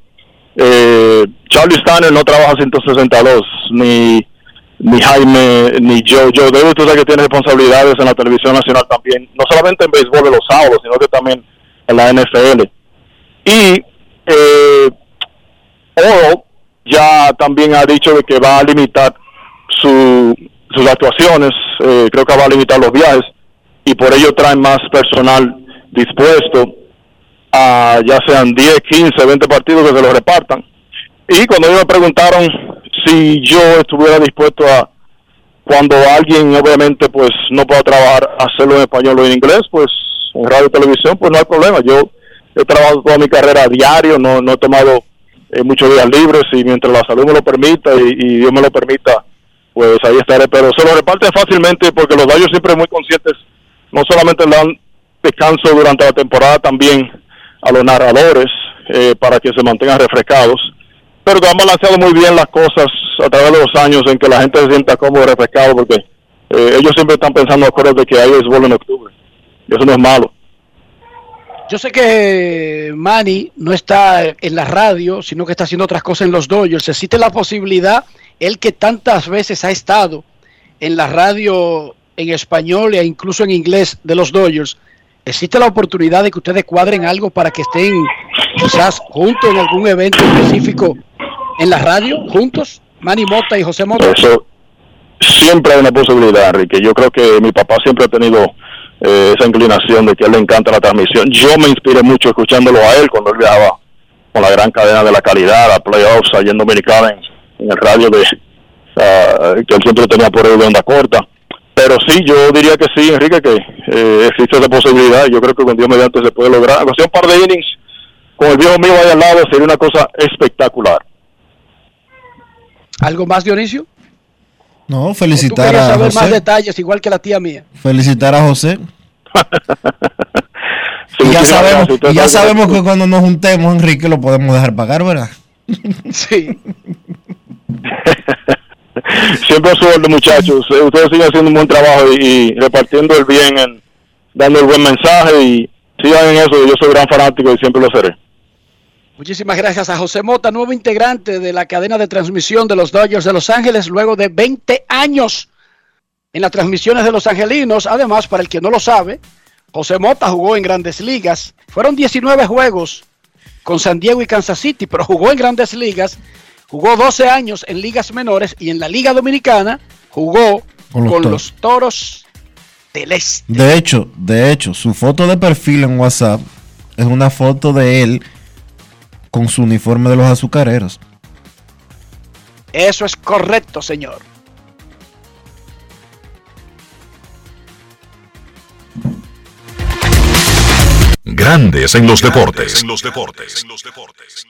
eh, Charlie Stanner no trabaja 162, ni, ni Jaime, ni Joe. Joe Davis, tú sabes que tiene responsabilidades en la televisión nacional también, no solamente en béisbol de los sábados, sino que también en la NFL. Y eh, Oro ya también ha dicho de que va a limitar su, sus actuaciones, eh, creo que va a limitar los viajes y por ello traen más personal dispuesto a ya sean 10, 15, 20 partidos que se los repartan. Y cuando ellos me preguntaron si yo estuviera dispuesto a, cuando alguien obviamente pues no pueda trabajar, hacerlo en español o en inglés, pues en radio y televisión, pues no hay problema. Yo he trabajado toda mi carrera a diario, no, no he tomado eh, muchos días libres y mientras la salud me lo permita y, y Dios me lo permita, pues ahí estaré. Pero se lo reparten fácilmente porque los Dodgers siempre muy conscientes, no solamente dan descanso durante la temporada también a los narradores eh, para que se mantengan refrescados, pero que han balanceado muy bien las cosas a través de los años en que la gente se sienta cómodo refrescado porque eh, ellos siempre están pensando, acuérdate que hay béisbol en octubre y eso no es malo. Yo sé que Manny no está en la radio, sino que está haciendo otras cosas en los Dodgers. Existe la posibilidad, él que tantas veces ha estado en la radio en español e incluso en inglés de los Dodgers, existe la oportunidad de que ustedes cuadren algo para que estén quizás juntos en algún evento específico en la radio, juntos, Manny Mota y José Mota. Eso siempre hay una posibilidad, Enrique. Yo creo que mi papá siempre ha tenido eh, esa inclinación de que a él le encanta la transmisión. Yo me inspiré mucho escuchándolo a él cuando él viajaba con la gran cadena de la calidad, a playoffs allá en Dominicana, en, en el radio de ah, que él siempre tenía por ahí de onda corta. Pero sí, yo diría que sí, Enrique, que eh, existe esa posibilidad. Yo creo que con Dios mediante se puede lograr. Aunque sea un par de innings, con el viejo mío ahí al lado, sería una cosa espectacular. ¿Algo más, Dionisio? No, Tú felicitar querías a saber más detalles, igual que la tía mía. Felicitar a José. y ya sabemos, y ya sabemos que cuando nos juntemos, Enrique, lo podemos dejar pagar, ¿verdad? Sí. Siempre a su orden, muchachos. Eh, Ustedes siguen haciendo un buen trabajo y, repartiendo el bien, en, dando el buen mensaje y sigan en eso. Yo soy gran fanático y siempre lo seré. Muchísimas gracias a José Mota, nuevo integrante de la cadena de transmisión de los Dodgers de Los Ángeles, luego de 20 años en las transmisiones de los angelinos. Además, para el que no lo sabe, José Mota jugó en grandes ligas. Fueron 19 juegos con San Diego y Kansas City, pero jugó en grandes ligas, jugó 12 años en ligas menores y en la Liga Dominicana jugó Con con los los, Toros. toros del Este. De hecho, de hecho, su foto de perfil en WhatsApp es una foto de él con su uniforme de los azucareros. Eso es correcto, señor. Grandes en los deportes. En los deportes. En los deportes.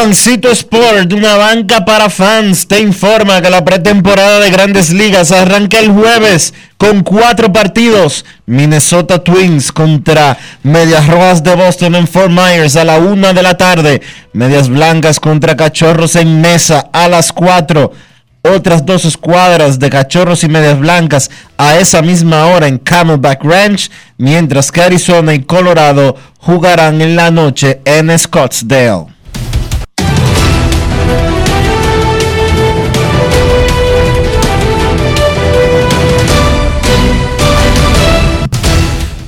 Juancito Sport, una banca para fans, te informa que la pretemporada de grandes ligas arranca el jueves con cuatro partidos. Minnesota Twins contra Medias Rojas de Boston en Fort Myers a la una de la tarde. Medias Blancas contra Cachorros en Mesa a las cuatro. Otras dos escuadras de Cachorros y Medias Blancas a esa misma hora en Camelback Ranch, mientras que Arizona y Colorado jugarán en la noche en Scottsdale.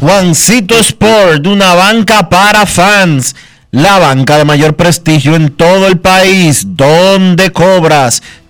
Juancito Sport, una banca para fans. La banca de mayor prestigio en todo el país, donde cobras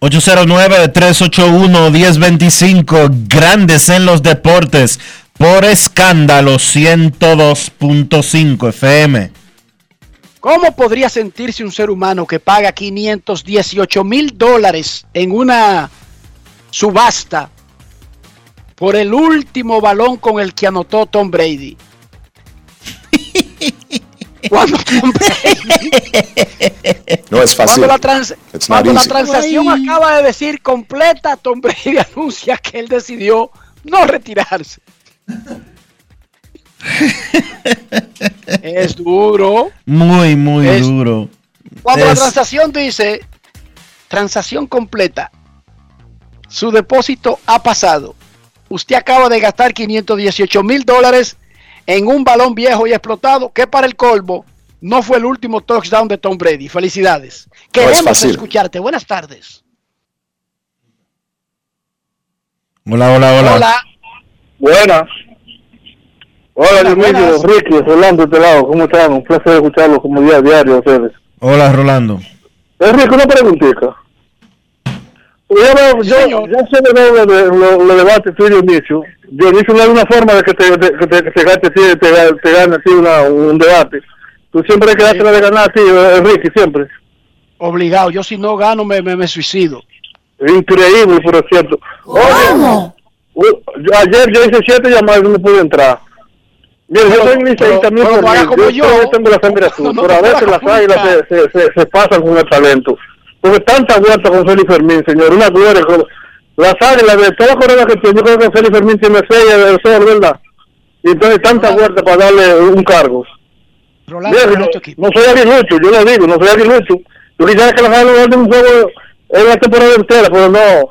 809-381-1025. Grandes en los deportes. Por escándalo 102.5 FM. ¿Cómo podría sentirse un ser humano que paga 518 mil dólares en una subasta por el último balón con el que anotó Tom Brady? Cuando Brady No es fácil. Cuando la, trans- cuando la transacción acaba de decir completa, Tom Brady anuncia que él decidió no retirarse. es duro. Muy, muy Es- duro. Cuando la transacción dice transacción completa, su depósito ha pasado. Usted acaba de gastar 518 mil dólares en un balón viejo y explotado, que para el colmo no fue el último touchdown de Tom Brady. Felicidades. Queremos fácil. escucharte. Buenas tardes. Hola, hola, hola. Hola. Buenas. Hola, buenas. Ricky, Rolando, de este lado. ¿Cómo están? Un placer escucharlos como día a diario a ustedes. Hola, Rolando. Enrique, una preguntita. Yo, yo, yo sé de lo, lo, lo debates tú y Dionisio. No hay una forma de que te, de, que te, que te, gaste, te, te, ga- te gane así una, un debate. Tú siempre quedaste la de ganar así, Enrique, siempre. Obligado. Yo si no gano me, me, me suicido. Increíble, por cierto. Oye, yo- ayer yo hice siete llamadas y no pude entrar. Mira, yo soy liceísta mismo, pero no haga yo, como yo tengo la sangre azul, No, pero a veces las águilas se, se, se, se pasan con el talento. Porque tanta vuelta con Félix Fermín, señor, una gloria. con- Las águilas de todas las coronas que tiene, yo creo que Félix Fermín tiene seis de ser, ¿verdad? Y entonces tanta vuelta para darle un cargo. Rolando, Mira, con no, no soy aguilucho, yo lo digo, no soy aguilucho. Yo quisiera que las águilas den un juego en la temporada entera, pero no.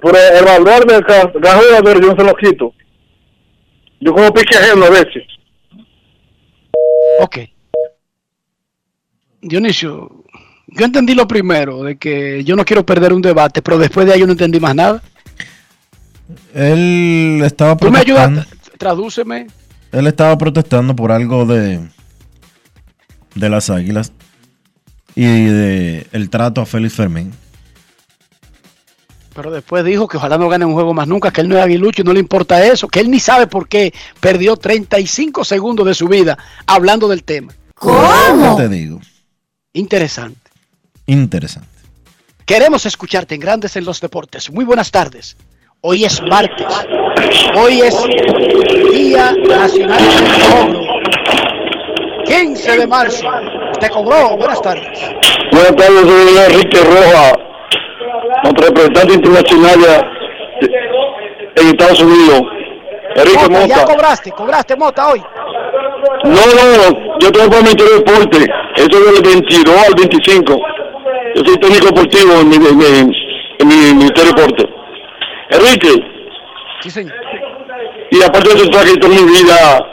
Por el valor del jugador yo no se lo quito. Yo como pique ajeno a veces. Ok. Dionisio, yo entendí lo primero, de que yo no quiero perder un debate, pero después de ahí yo no entendí más nada. Él estaba Tú me ayudas, protestando. tradúceme. Él estaba protestando por algo de de las Águilas y de el trato a Félix Fermín. Pero después dijo que ojalá no gane un juego más nunca, que él no es aguilucho y no le importa eso, que él ni sabe por qué perdió 35 segundos de su vida hablando del tema. ¿Cómo? te digo? Interesante. Interesante. Queremos escucharte en Grandes en los Deportes. Muy buenas tardes. Hoy es martes. Hoy es Día Nacional del Cobro. 15 de marzo. Te cobró. Buenas tardes. Buenas tardes, soy Enrique Roja, nuestro representante internacional en Estados Unidos. Enrique Mota, ya cobraste, cobraste Mota hoy. No, no, yo tengo para mi deporte. Eso es del 22 al 25. Yo soy técnico deportivo en mi, en mi, en mi Ministerio de Deporte. Enrique, Sí, señor. y aparte de eso, traje toda mi vida,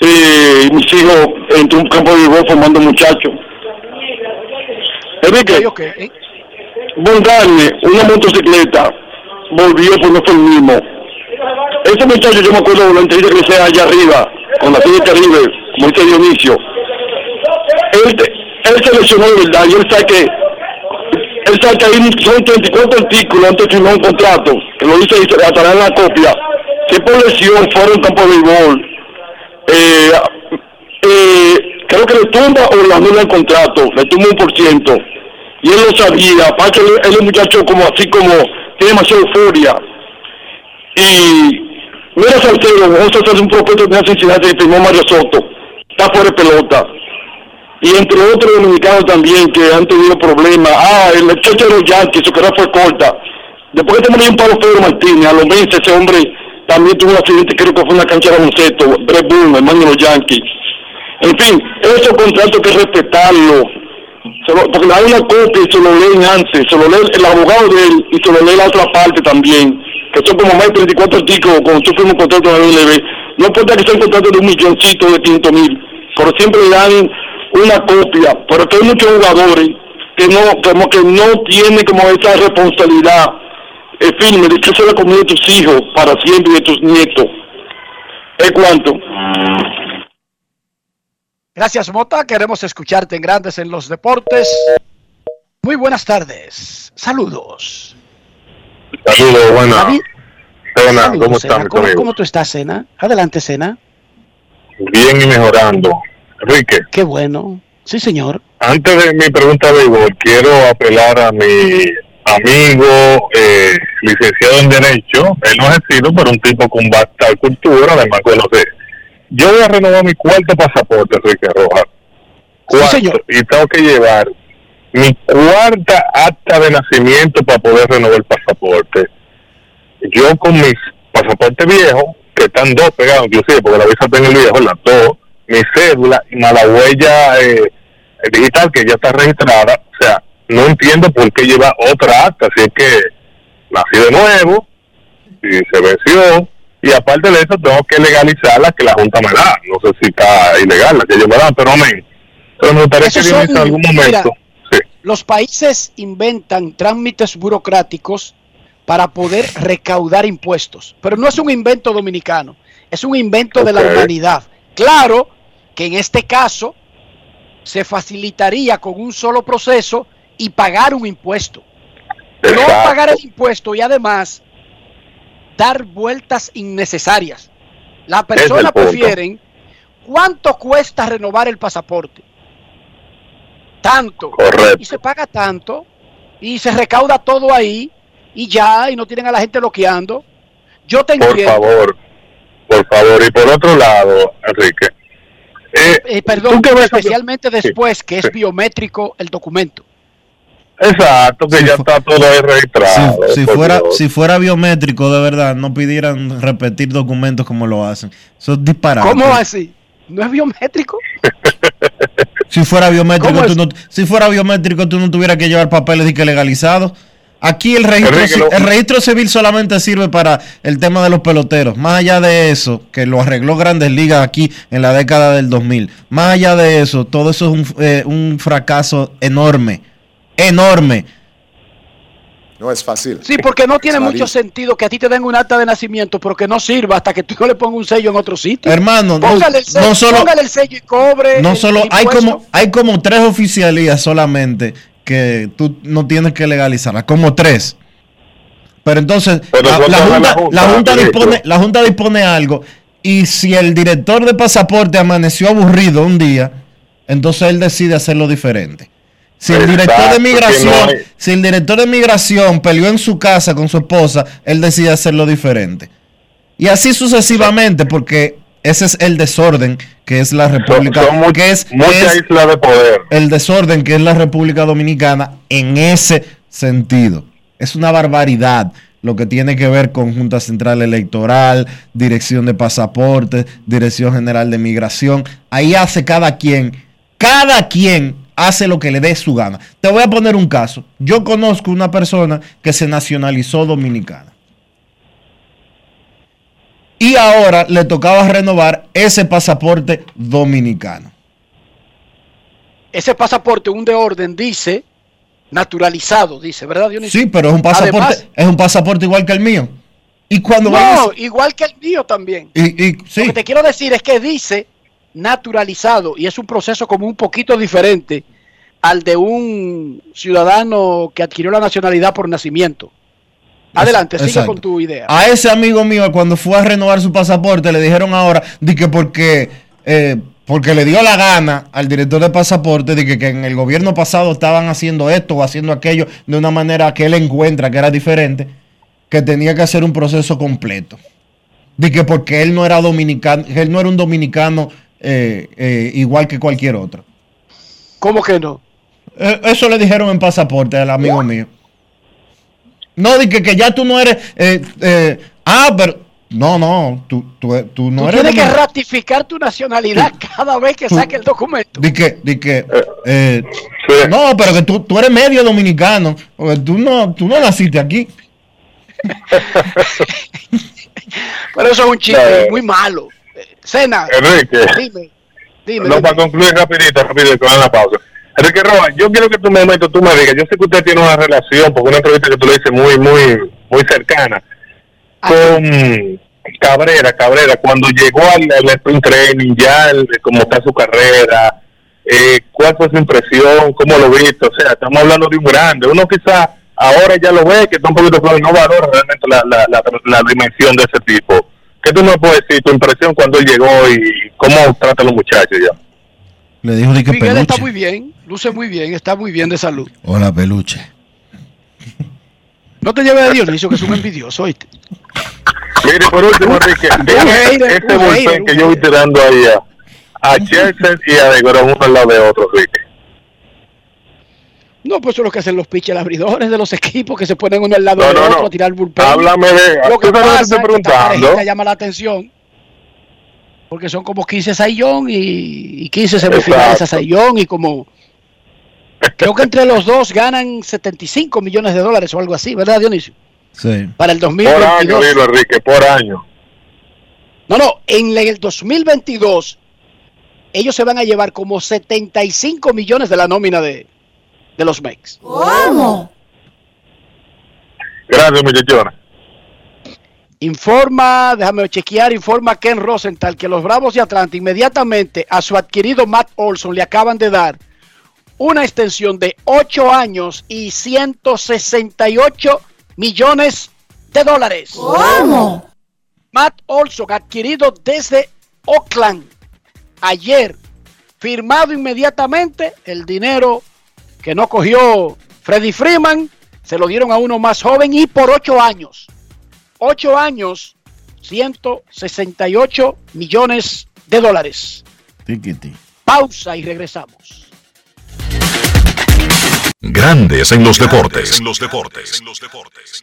eh, mis hijos en un campo de béisbol formando muchachos. Enrique, Ok, ok. Bondarme, una motocicleta, volvió pues no fue el mismo. Ese muchacho, yo me acuerdo de la entrevista que hice allá arriba, con la serie Caribe, Moisés Dionisio. Él, él seleccionó de verdad, y él sabe que, él sabe que hay son 34 artículos antes de firmar un contrato, que lo dice y atará en la copia, que por lesión fuera un campo de béisbol. Eh, eh, creo que le tumba o le anula el contrato, le tumba un por ciento. Y él lo sabía, aparte él, es un muchacho como así como, tiene demasiada euforia. Y mira Salcedo, vamos a hacer un propuesto de Cincinnati que firmó Mario Soto, está fuera de pelota. Y entre otros dominicanos también que han tenido problemas. Ah, el muchacho de los Yankees, su carrera fue corta. Después que murió un Pablo Pedro Martínez, a los meses ese hombre también tuvo un accidente, creo que fue una cancha de baloncesto, Brett Boone, hermano de los Yankees. En fin, esos contratos hay que respetarlos. Se lo- porque hay una copia y se lo leen antes, se lo lee el abogado de él y se lo lee la otra parte también, que son como más de 34 artículos cuando tú firmas un contrato de la LB. No importa que sea un contrato de un milloncito de 500 mil, pero siempre le dan una copia. Pero que hay muchos jugadores que no, como que no tienen como esa responsabilidad eh, firme de que se la comida de tus hijos para siempre y de tus nietos. ¿Es cuánto? Gracias, Mota. Queremos escucharte en Grandes en los Deportes. Muy buenas tardes. Saludos. Saludos, buenas. David- Saludos, ¿cómo Sena. están, ¿Cómo, cómo tú estás, Sena? Adelante, Sena. Bien y mejorando. Enrique, Qué bueno. Sí, señor. antes de mi pregunta de béisbol, quiero apelar a mi amigo eh, licenciado en Derecho. Él no ha sido, pero un tipo con bastante cultura, además conoce. Yo voy a renovar mi cuarto pasaporte, Enrique Rojas. Cuarto, y tengo que llevar mi cuarta acta de nacimiento para poder renovar el pasaporte. Yo con mis pasaportes viejos, que están dos pegados, inclusive, porque la visa en el viejo, las dos, mi cédula y más la huella eh, digital que ya está registrada, o sea, no entiendo por qué lleva otra acta, si es que nací de nuevo y se venció, y aparte de eso tengo que legalizar la que la Junta me da, no sé si está ilegal la que ellos me dan, pero amén. Pero me gustaría que en algún mira, momento... Los países inventan trámites burocráticos para poder recaudar impuestos, pero no es un invento dominicano, es un invento de la humanidad. Claro que en este caso se facilitaría con un solo proceso y pagar un impuesto. No pagar el impuesto y además dar vueltas innecesarias. Las personas prefieren cuánto cuesta renovar el pasaporte. Tanto. Correcto. Y se paga tanto y se recauda todo ahí y ya y no tienen a la gente bloqueando. Yo te Por entiendo. favor, por favor. Y por otro lado, Enrique, Eh, perdón, ¿tú qué ves? especialmente después que es sí. biométrico el documento. exacto, que ya está todo ahí registrado. Si por fuera, Dios. si fuera biométrico, de verdad, no pidieran repetir documentos como lo hacen. Eso es disparate. ¿Cómo así? ¿No es biométrico? Si fuera biométrico, ¿Cómo tú no, si fuera biométrico, tú no tuvieras que llevar papeles y que legalizados. Aquí el registro, Enrique, ci- lo- el registro civil solamente sirve para el tema de los peloteros. Más allá de eso, que lo arregló Grandes Ligas aquí en la década del 2000. Más allá de eso, todo eso es un, eh, un fracaso enorme. Enorme. No es fácil. Sí, porque no tiene mucho sentido que a ti te den un acta de nacimiento, pero que no sirva hasta que tú no le pongas un sello en otro sitio. Hermano, no- póngale el sello, no solo- póngale el sello y cobre. No el solo, hay como, hay como tres oficialías solamente que tú no tienes que legalizarlas. Como tres. Pero entonces, Pero la, junta, la junta dispone, la Junta dispone algo. Y si el director de pasaporte amaneció aburrido un día, entonces él decide hacerlo diferente. Si el director de migración, no si el director de migración peleó en su casa con su esposa, él decide hacerlo diferente. Y así sucesivamente, porque ese es el desorden que es la República, son mu- que es, muchas que es islas de poder. el desorden que es la República Dominicana en ese sentido. Es una barbaridad lo que tiene que ver con Junta Central Electoral, Dirección de Pasaportes, Dirección General de Migración. Ahí hace cada quien, cada quien hace lo que le dé su gana. Te voy a poner un caso. Yo conozco una persona que se nacionalizó dominicana. Y ahora le tocaba renovar ese pasaporte dominicano. Ese pasaporte, un de orden, dice naturalizado, dice, ¿verdad, Dionisio? Sí, pero es un pasaporte, Además- es un pasaporte igual que el mío. Y cuando No, vayas- igual que el mío también. y, y- sí, Lo que te quiero decir es que dice naturalizado y es un proceso como un poquito diferente al de un ciudadano que adquirió la nacionalidad por nacimiento. Adelante, sigue exacto. con tu idea. a ese amigo mío cuando fue a renovar su pasaporte le dijeron ahora de que porque eh, porque le dio la gana al director de pasaporte de que, que en el gobierno pasado estaban haciendo esto o haciendo aquello de una manera que él encuentra que era diferente, que tenía que hacer un proceso completo. De que porque él no era dominicano, él no era un dominicano eh, eh, igual que cualquier otro. ¿Cómo que no? Eso le dijeron en pasaporte al amigo mío. No, de que, que ya tú no eres. eh, eh, ah, pero. No, no, tú, tú, tú no Tú eres. tienes que ratificar tu nacionalidad cada vez que saque el documento. Di que, di que, eh, no, pero que tú, tú eres medio dominicano. Porque tú no, tú no naciste aquí. Pero eso es un chiste Eh, muy malo. Eh, Cena, Enrique. dime, dime. No, dime. para concluir rapidito, rapidito, con la pausa. Enrique Roa, yo quiero que tu momento tú me digas, yo sé que usted tiene una relación, porque una entrevista que tú le dices muy, muy, muy cercana, con Cabrera, Cabrera, cuando llegó al, al sprint training, ya el- cómo está su carrera, eh, cuál fue su impresión, cómo lo viste, o sea, estamos hablando de un grande, uno quizá ahora ya lo ve, que está un poquito claro no valora realmente la, la, la, la dimensión de ese tipo. ¿Qué tú me puedes decir, tu impresión cuando él llegó y cómo trata a los muchachos ya? Le dijo Miguel está peluche. muy bien, luce muy bien, está muy bien de salud. Hola, peluche. No te lleves a Dionisio, que es un envidioso, ¿oíste? Mire, por último, Enrique, este bullpen que yo voy tirando ahí a, a Chelsea y a uno al lado de otro, Enrique. No, pues eso es lo que hacen los pitchers abridores de los equipos que se ponen uno al lado No, del no, otro no. a tirar bullpen. Háblame de- Lo que pasa te estoy es que esta preguntando. llama la atención porque son como 15 Sayón y, y 15 semifinales a. Sayón y como creo que entre los dos ganan 75 millones de dólares o algo así, ¿verdad, Dionisio? Sí. Para el Por año, 2022. dilo, Enrique, por año. No, no, en el 2022 ellos se van a llevar como 75 millones de la nómina de, de los Mex. ¿Cómo? Gracias, muchachones. Informa, déjame chequear, informa Ken Rosenthal que los Bravos de Atlanta inmediatamente a su adquirido Matt Olson le acaban de dar una extensión de 8 años y 168 millones de dólares. ¿Cómo? Matt Olson adquirido desde Oakland ayer, firmado inmediatamente, el dinero que no cogió Freddy Freeman, se lo dieron a uno más joven y por 8 años. 8 años, 168 millones de dólares. Tiquiti. Pausa y regresamos. Grandes en los deportes. En los deportes. En los deportes.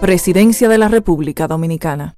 Presidencia de la República Dominicana.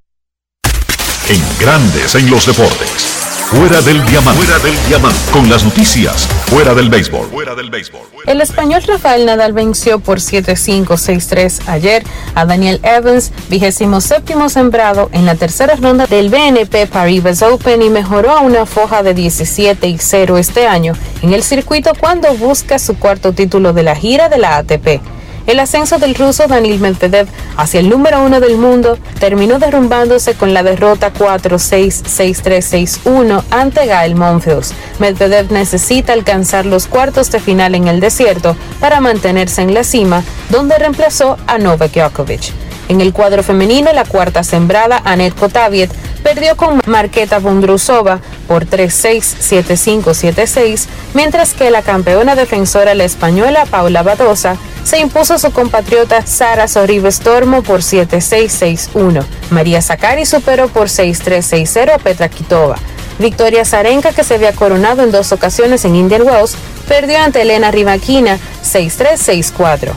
En Grandes en los Deportes. Fuera del diamante. Fuera del diamante. Con las noticias. Fuera del béisbol. Fuera del béisbol. El español Rafael Nadal venció por 7-5, 6-3 ayer a Daniel Evans, vigésimo séptimo sembrado en la tercera ronda del BNP Paribas Open y mejoró a una foja de 17 y 0 este año en el circuito cuando busca su cuarto título de la gira de la ATP. El ascenso del ruso Daniil Medvedev hacia el número uno del mundo terminó derrumbándose con la derrota 4-6, 6-3, 6-1 ante Gael Monfils. Medvedev necesita alcanzar los cuartos de final en el desierto para mantenerse en la cima, donde reemplazó a Novak Djokovic. En el cuadro femenino, la cuarta sembrada, Anet Kotaviet, perdió con Marketa Vondrusova por 3-6, 7-5, 7-6, mientras que la campeona defensora, la española Paula Badosa, se impuso su compatriota Sara Sorribes Tormo por 7-6, 6-1. María Zakari superó por 6-3, 6-0 a Petra Kitova. Victoria Zarenka, que se había coronado en dos ocasiones en Indian Wells, perdió ante Elena Rivaquina 6-3, 6-4.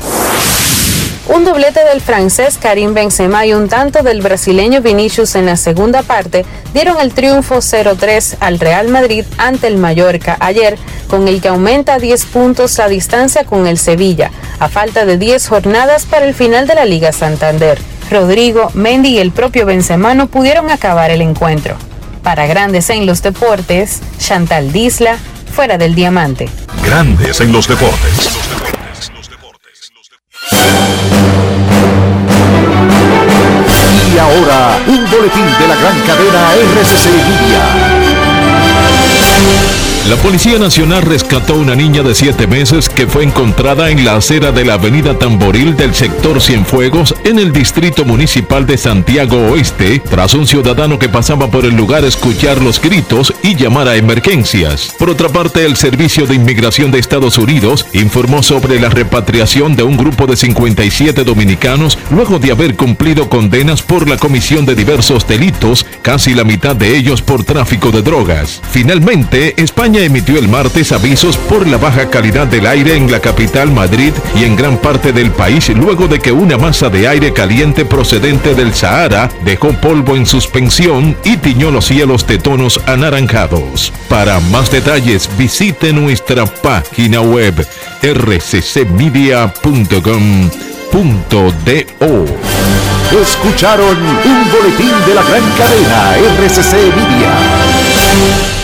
Un doblete del francés Karim Benzema y un tanto del brasileño Vinicius en la segunda parte dieron el triunfo 0-3 al Real Madrid ante el Mallorca ayer, con el que aumenta 10 puntos la distancia con el Sevilla, a falta de 10 jornadas para el final de la Liga Santander. Rodrigo, Mendy y el propio Benzema no pudieron acabar el encuentro. Para Grandes en los Deportes, Chantal Disla, fuera del diamante. Grandes en los deportes. Y ahora, un boletín de la gran cadena RCC Media. La Policía Nacional rescató una niña de 7 meses que fue encontrada en la acera de la avenida Tamboril del sector Cienfuegos en el distrito municipal de Santiago Oeste tras un ciudadano que pasaba por el lugar escuchar los gritos y llamar a emergencias. Por otra parte, el Servicio de Inmigración de Estados Unidos informó sobre la repatriación de un grupo de 57 dominicanos luego de haber cumplido condenas por la comisión de diversos delitos, casi la mitad de ellos por tráfico de drogas. Finalmente, España emitió el martes avisos por la baja calidad del aire en la capital Madrid y en gran parte del país luego de que una masa de aire caliente procedente del Sahara dejó polvo en suspensión y tiñó los cielos de tonos anaranjados. Para más detalles visite nuestra página web rccmedia.com.do. Escucharon un boletín de la gran cadena RCC Media.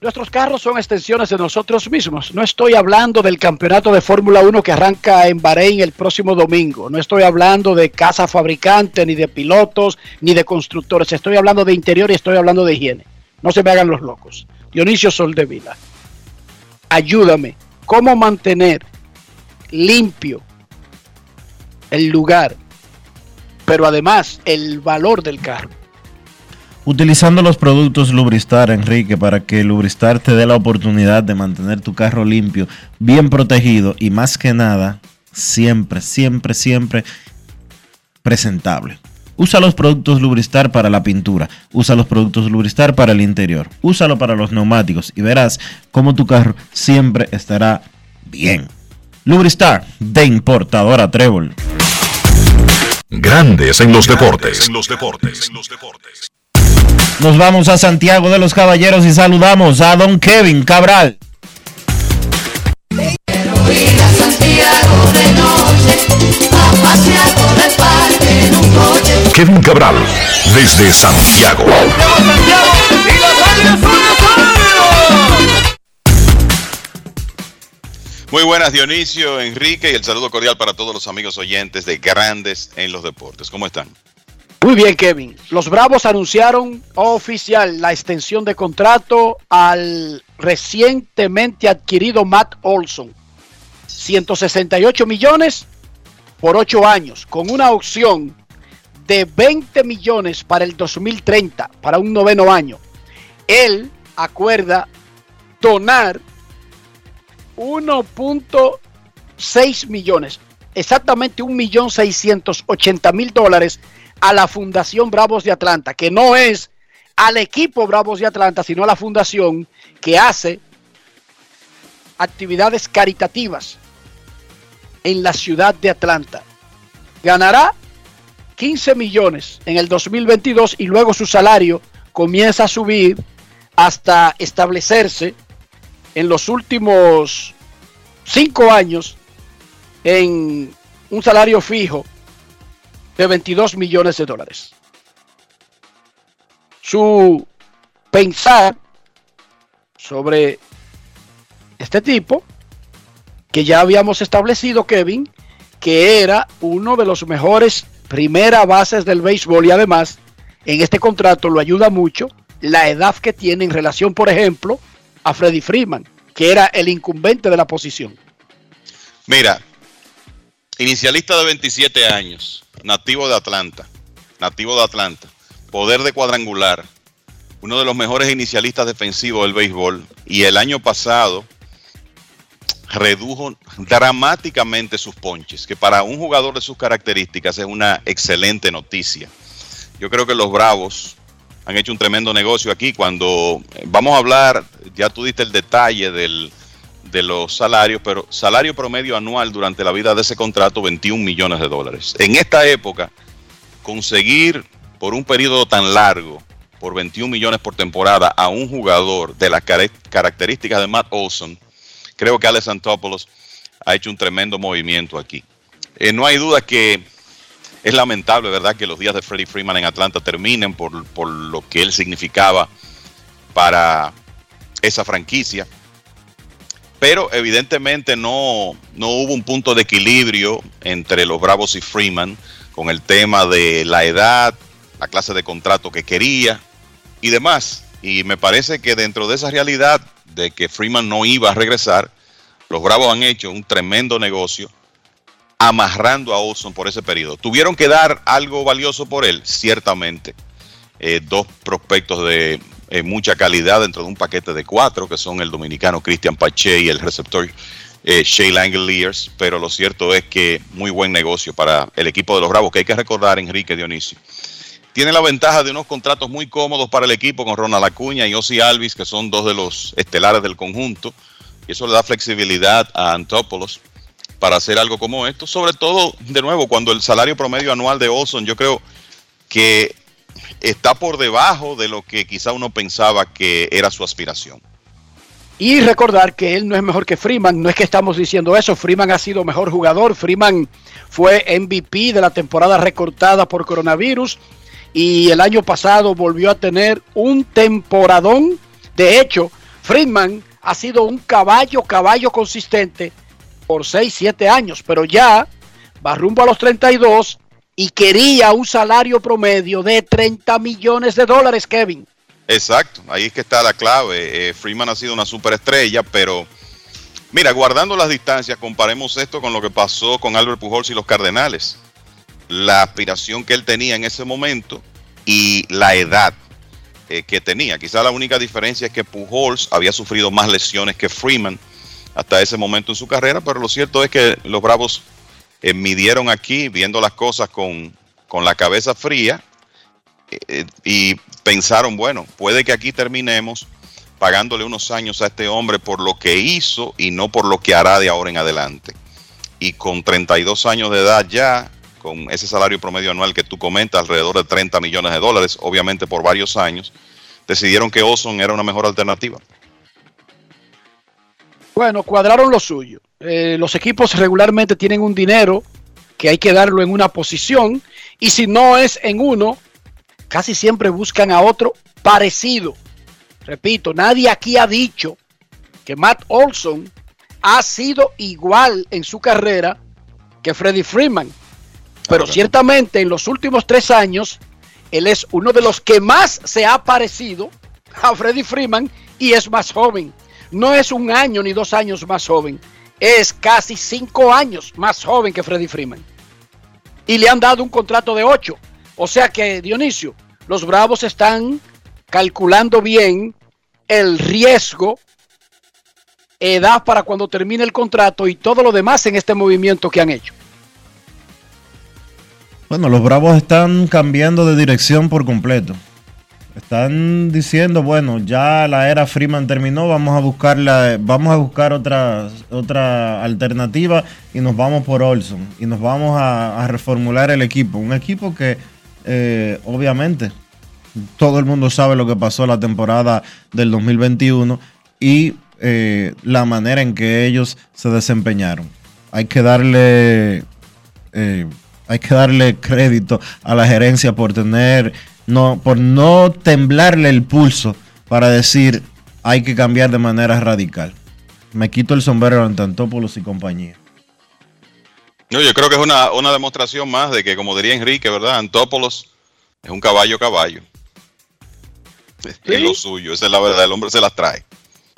Nuestros carros son extensiones de nosotros mismos. No estoy hablando del campeonato de Fórmula 1 que arranca en Bahrein el próximo domingo. No estoy hablando de casa fabricante, ni de pilotos, ni de constructores. Estoy hablando de interior y estoy hablando de higiene. No se me hagan los locos. Dionisio Soldevila, ayúdame. ¿Cómo mantener limpio el lugar, pero además el valor del carro? Utilizando los productos Lubristar, Enrique, para que Lubristar te dé la oportunidad de mantener tu carro limpio, bien protegido y más que nada, siempre, siempre, siempre presentable. Usa los productos Lubristar para la pintura, usa los productos Lubristar para el interior, úsalo para los neumáticos y verás cómo tu carro siempre estará bien. Lubristar de importadora Trébol. Grandes en los deportes. En los deportes. Nos vamos a Santiago de los Caballeros y saludamos a don Kevin Cabral. Kevin Cabral, desde Santiago. Muy buenas Dionisio, Enrique y el saludo cordial para todos los amigos oyentes de Grandes en los Deportes. ¿Cómo están? Muy bien, Kevin. Los Bravos anunciaron oficial la extensión de contrato al recientemente adquirido Matt Olson. 168 millones por 8 años, con una opción de 20 millones para el 2030, para un noveno año. Él acuerda donar 1.6 millones, exactamente 1.680.000 dólares a la Fundación Bravos de Atlanta, que no es al equipo Bravos de Atlanta, sino a la fundación que hace actividades caritativas en la ciudad de Atlanta. Ganará 15 millones en el 2022 y luego su salario comienza a subir hasta establecerse en los últimos cinco años en un salario fijo de 22 millones de dólares. Su pensar sobre este tipo, que ya habíamos establecido, Kevin, que era uno de los mejores primera bases del béisbol y además en este contrato lo ayuda mucho la edad que tiene en relación, por ejemplo, a Freddy Freeman, que era el incumbente de la posición. Mira, inicialista de 27 años, nativo de Atlanta, nativo de Atlanta, poder de cuadrangular, uno de los mejores inicialistas defensivos del béisbol y el año pasado redujo dramáticamente sus ponches, que para un jugador de sus características es una excelente noticia. Yo creo que los Bravos han hecho un tremendo negocio aquí. Cuando eh, vamos a hablar, ya tú diste el detalle del, de los salarios, pero salario promedio anual durante la vida de ese contrato, 21 millones de dólares. En esta época, conseguir por un periodo tan largo, por 21 millones por temporada, a un jugador de las características de Matt Olson, creo que Alex Antopoulos ha hecho un tremendo movimiento aquí. Eh, no hay duda que es lamentable, ¿verdad?, que los días de Freddie Freeman en Atlanta terminen por, por lo que él significaba para esa franquicia. Pero evidentemente no, no hubo un punto de equilibrio entre los Bravos y Freeman con el tema de la edad, la clase de contrato que quería y demás. Y me parece que dentro de esa realidad de que Freeman no iba a regresar, los Bravos han hecho un tremendo negocio amarrando a Olson por ese periodo. ¿Tuvieron que dar algo valioso por él? Ciertamente. Eh, dos prospectos de eh, mucha calidad dentro de un paquete de cuatro, que son el dominicano Christian Pache y el receptor eh, Shea Langeliers, pero lo cierto es que muy buen negocio para el equipo de los Bravos, que hay que recordar, Enrique Dionisio. Tiene la ventaja de unos contratos muy cómodos para el equipo con Ronald Acuña y Ozzy Alvis, que son dos de los estelares del conjunto, y eso le da flexibilidad a Antopoulos para hacer algo como esto, sobre todo, de nuevo, cuando el salario promedio anual de Olson, yo creo que está por debajo de lo que quizá uno pensaba que era su aspiración. Y recordar que él no es mejor que Freeman, no es que estamos diciendo eso, Freeman ha sido mejor jugador, Freeman fue MVP de la temporada recortada por coronavirus y el año pasado volvió a tener un temporadón. De hecho, Friedman ha sido un caballo, caballo consistente por 6, 7 años, pero ya va rumbo a los 32 y quería un salario promedio de 30 millones de dólares, Kevin. Exacto, ahí es que está la clave. Eh, Freeman ha sido una superestrella, pero mira, guardando las distancias, comparemos esto con lo que pasó con Albert Pujols y los Cardenales. La aspiración que él tenía en ese momento y la edad eh, que tenía. Quizá la única diferencia es que Pujols había sufrido más lesiones que Freeman hasta ese momento en su carrera, pero lo cierto es que los Bravos eh, midieron aquí, viendo las cosas con, con la cabeza fría, eh, y pensaron, bueno, puede que aquí terminemos pagándole unos años a este hombre por lo que hizo y no por lo que hará de ahora en adelante. Y con 32 años de edad ya, con ese salario promedio anual que tú comentas, alrededor de 30 millones de dólares, obviamente por varios años, decidieron que Oson era una mejor alternativa. Bueno, cuadraron lo suyo. Eh, los equipos regularmente tienen un dinero que hay que darlo en una posición y si no es en uno, casi siempre buscan a otro parecido. Repito, nadie aquí ha dicho que Matt Olson ha sido igual en su carrera que Freddie Freeman. Pero ciertamente en los últimos tres años, él es uno de los que más se ha parecido a Freddie Freeman y es más joven. No es un año ni dos años más joven, es casi cinco años más joven que Freddie Freeman. Y le han dado un contrato de ocho. O sea que, Dionisio, los Bravos están calculando bien el riesgo, edad para cuando termine el contrato y todo lo demás en este movimiento que han hecho. Bueno, los Bravos están cambiando de dirección por completo. Están diciendo, bueno, ya la era Freeman terminó, vamos a buscar vamos a buscar otra, otra alternativa y nos vamos por Olson y nos vamos a, reformular el equipo. Un equipo que eh, obviamente todo el mundo sabe lo que pasó la temporada del 2021 y eh, la manera en que ellos se desempeñaron. Hay que darle eh, hay que darle crédito a la gerencia por tener no, por no temblarle el pulso para decir hay que cambiar de manera radical. Me quito el sombrero en Tantópolos y compañía. No, yo creo que es una, demostración más de que, como diría Enrique, ¿verdad? Antópolos es un caballo caballo. Es lo suyo, esa es la verdad, el hombre se las trae.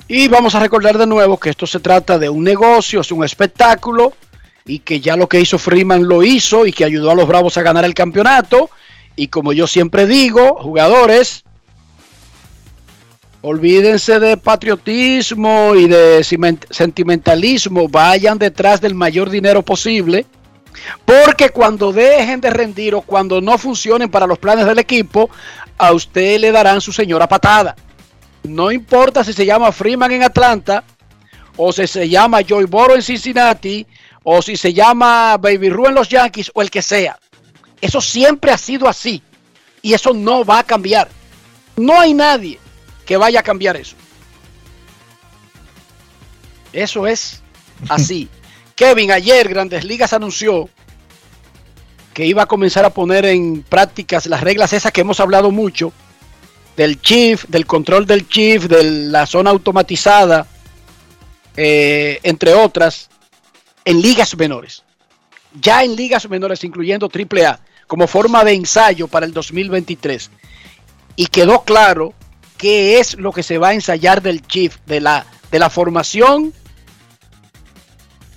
Y vamos a recordar de nuevo que esto se trata de un negocio, es un espectáculo y que ya lo que hizo Freeman lo hizo y que ayudó a los Bravos a ganar el campeonato y como yo siempre digo, jugadores, olvídense de patriotismo y de sentimentalismo, vayan detrás del mayor dinero posible, porque cuando dejen de rendir o cuando no funcionen para los planes del equipo, a usted le darán su señora patada. No importa si se llama Freeman en Atlanta, o si se llama Joy Boro en Cincinnati, o si se llama Baby Rue en los Yankees, o el que sea. Eso siempre ha sido así y eso no va a cambiar. No hay nadie que vaya a cambiar eso. Eso es así. Kevin, ayer Grandes Ligas anunció que iba a comenzar a poner en prácticas las reglas esas que hemos hablado mucho, del chief, del control del chief, de la zona automatizada, eh, entre otras, en ligas menores. Ya en ligas menores, incluyendo AAA como forma de ensayo para el 2023. Y quedó claro qué es lo que se va a ensayar del Chief, de la, de la formación,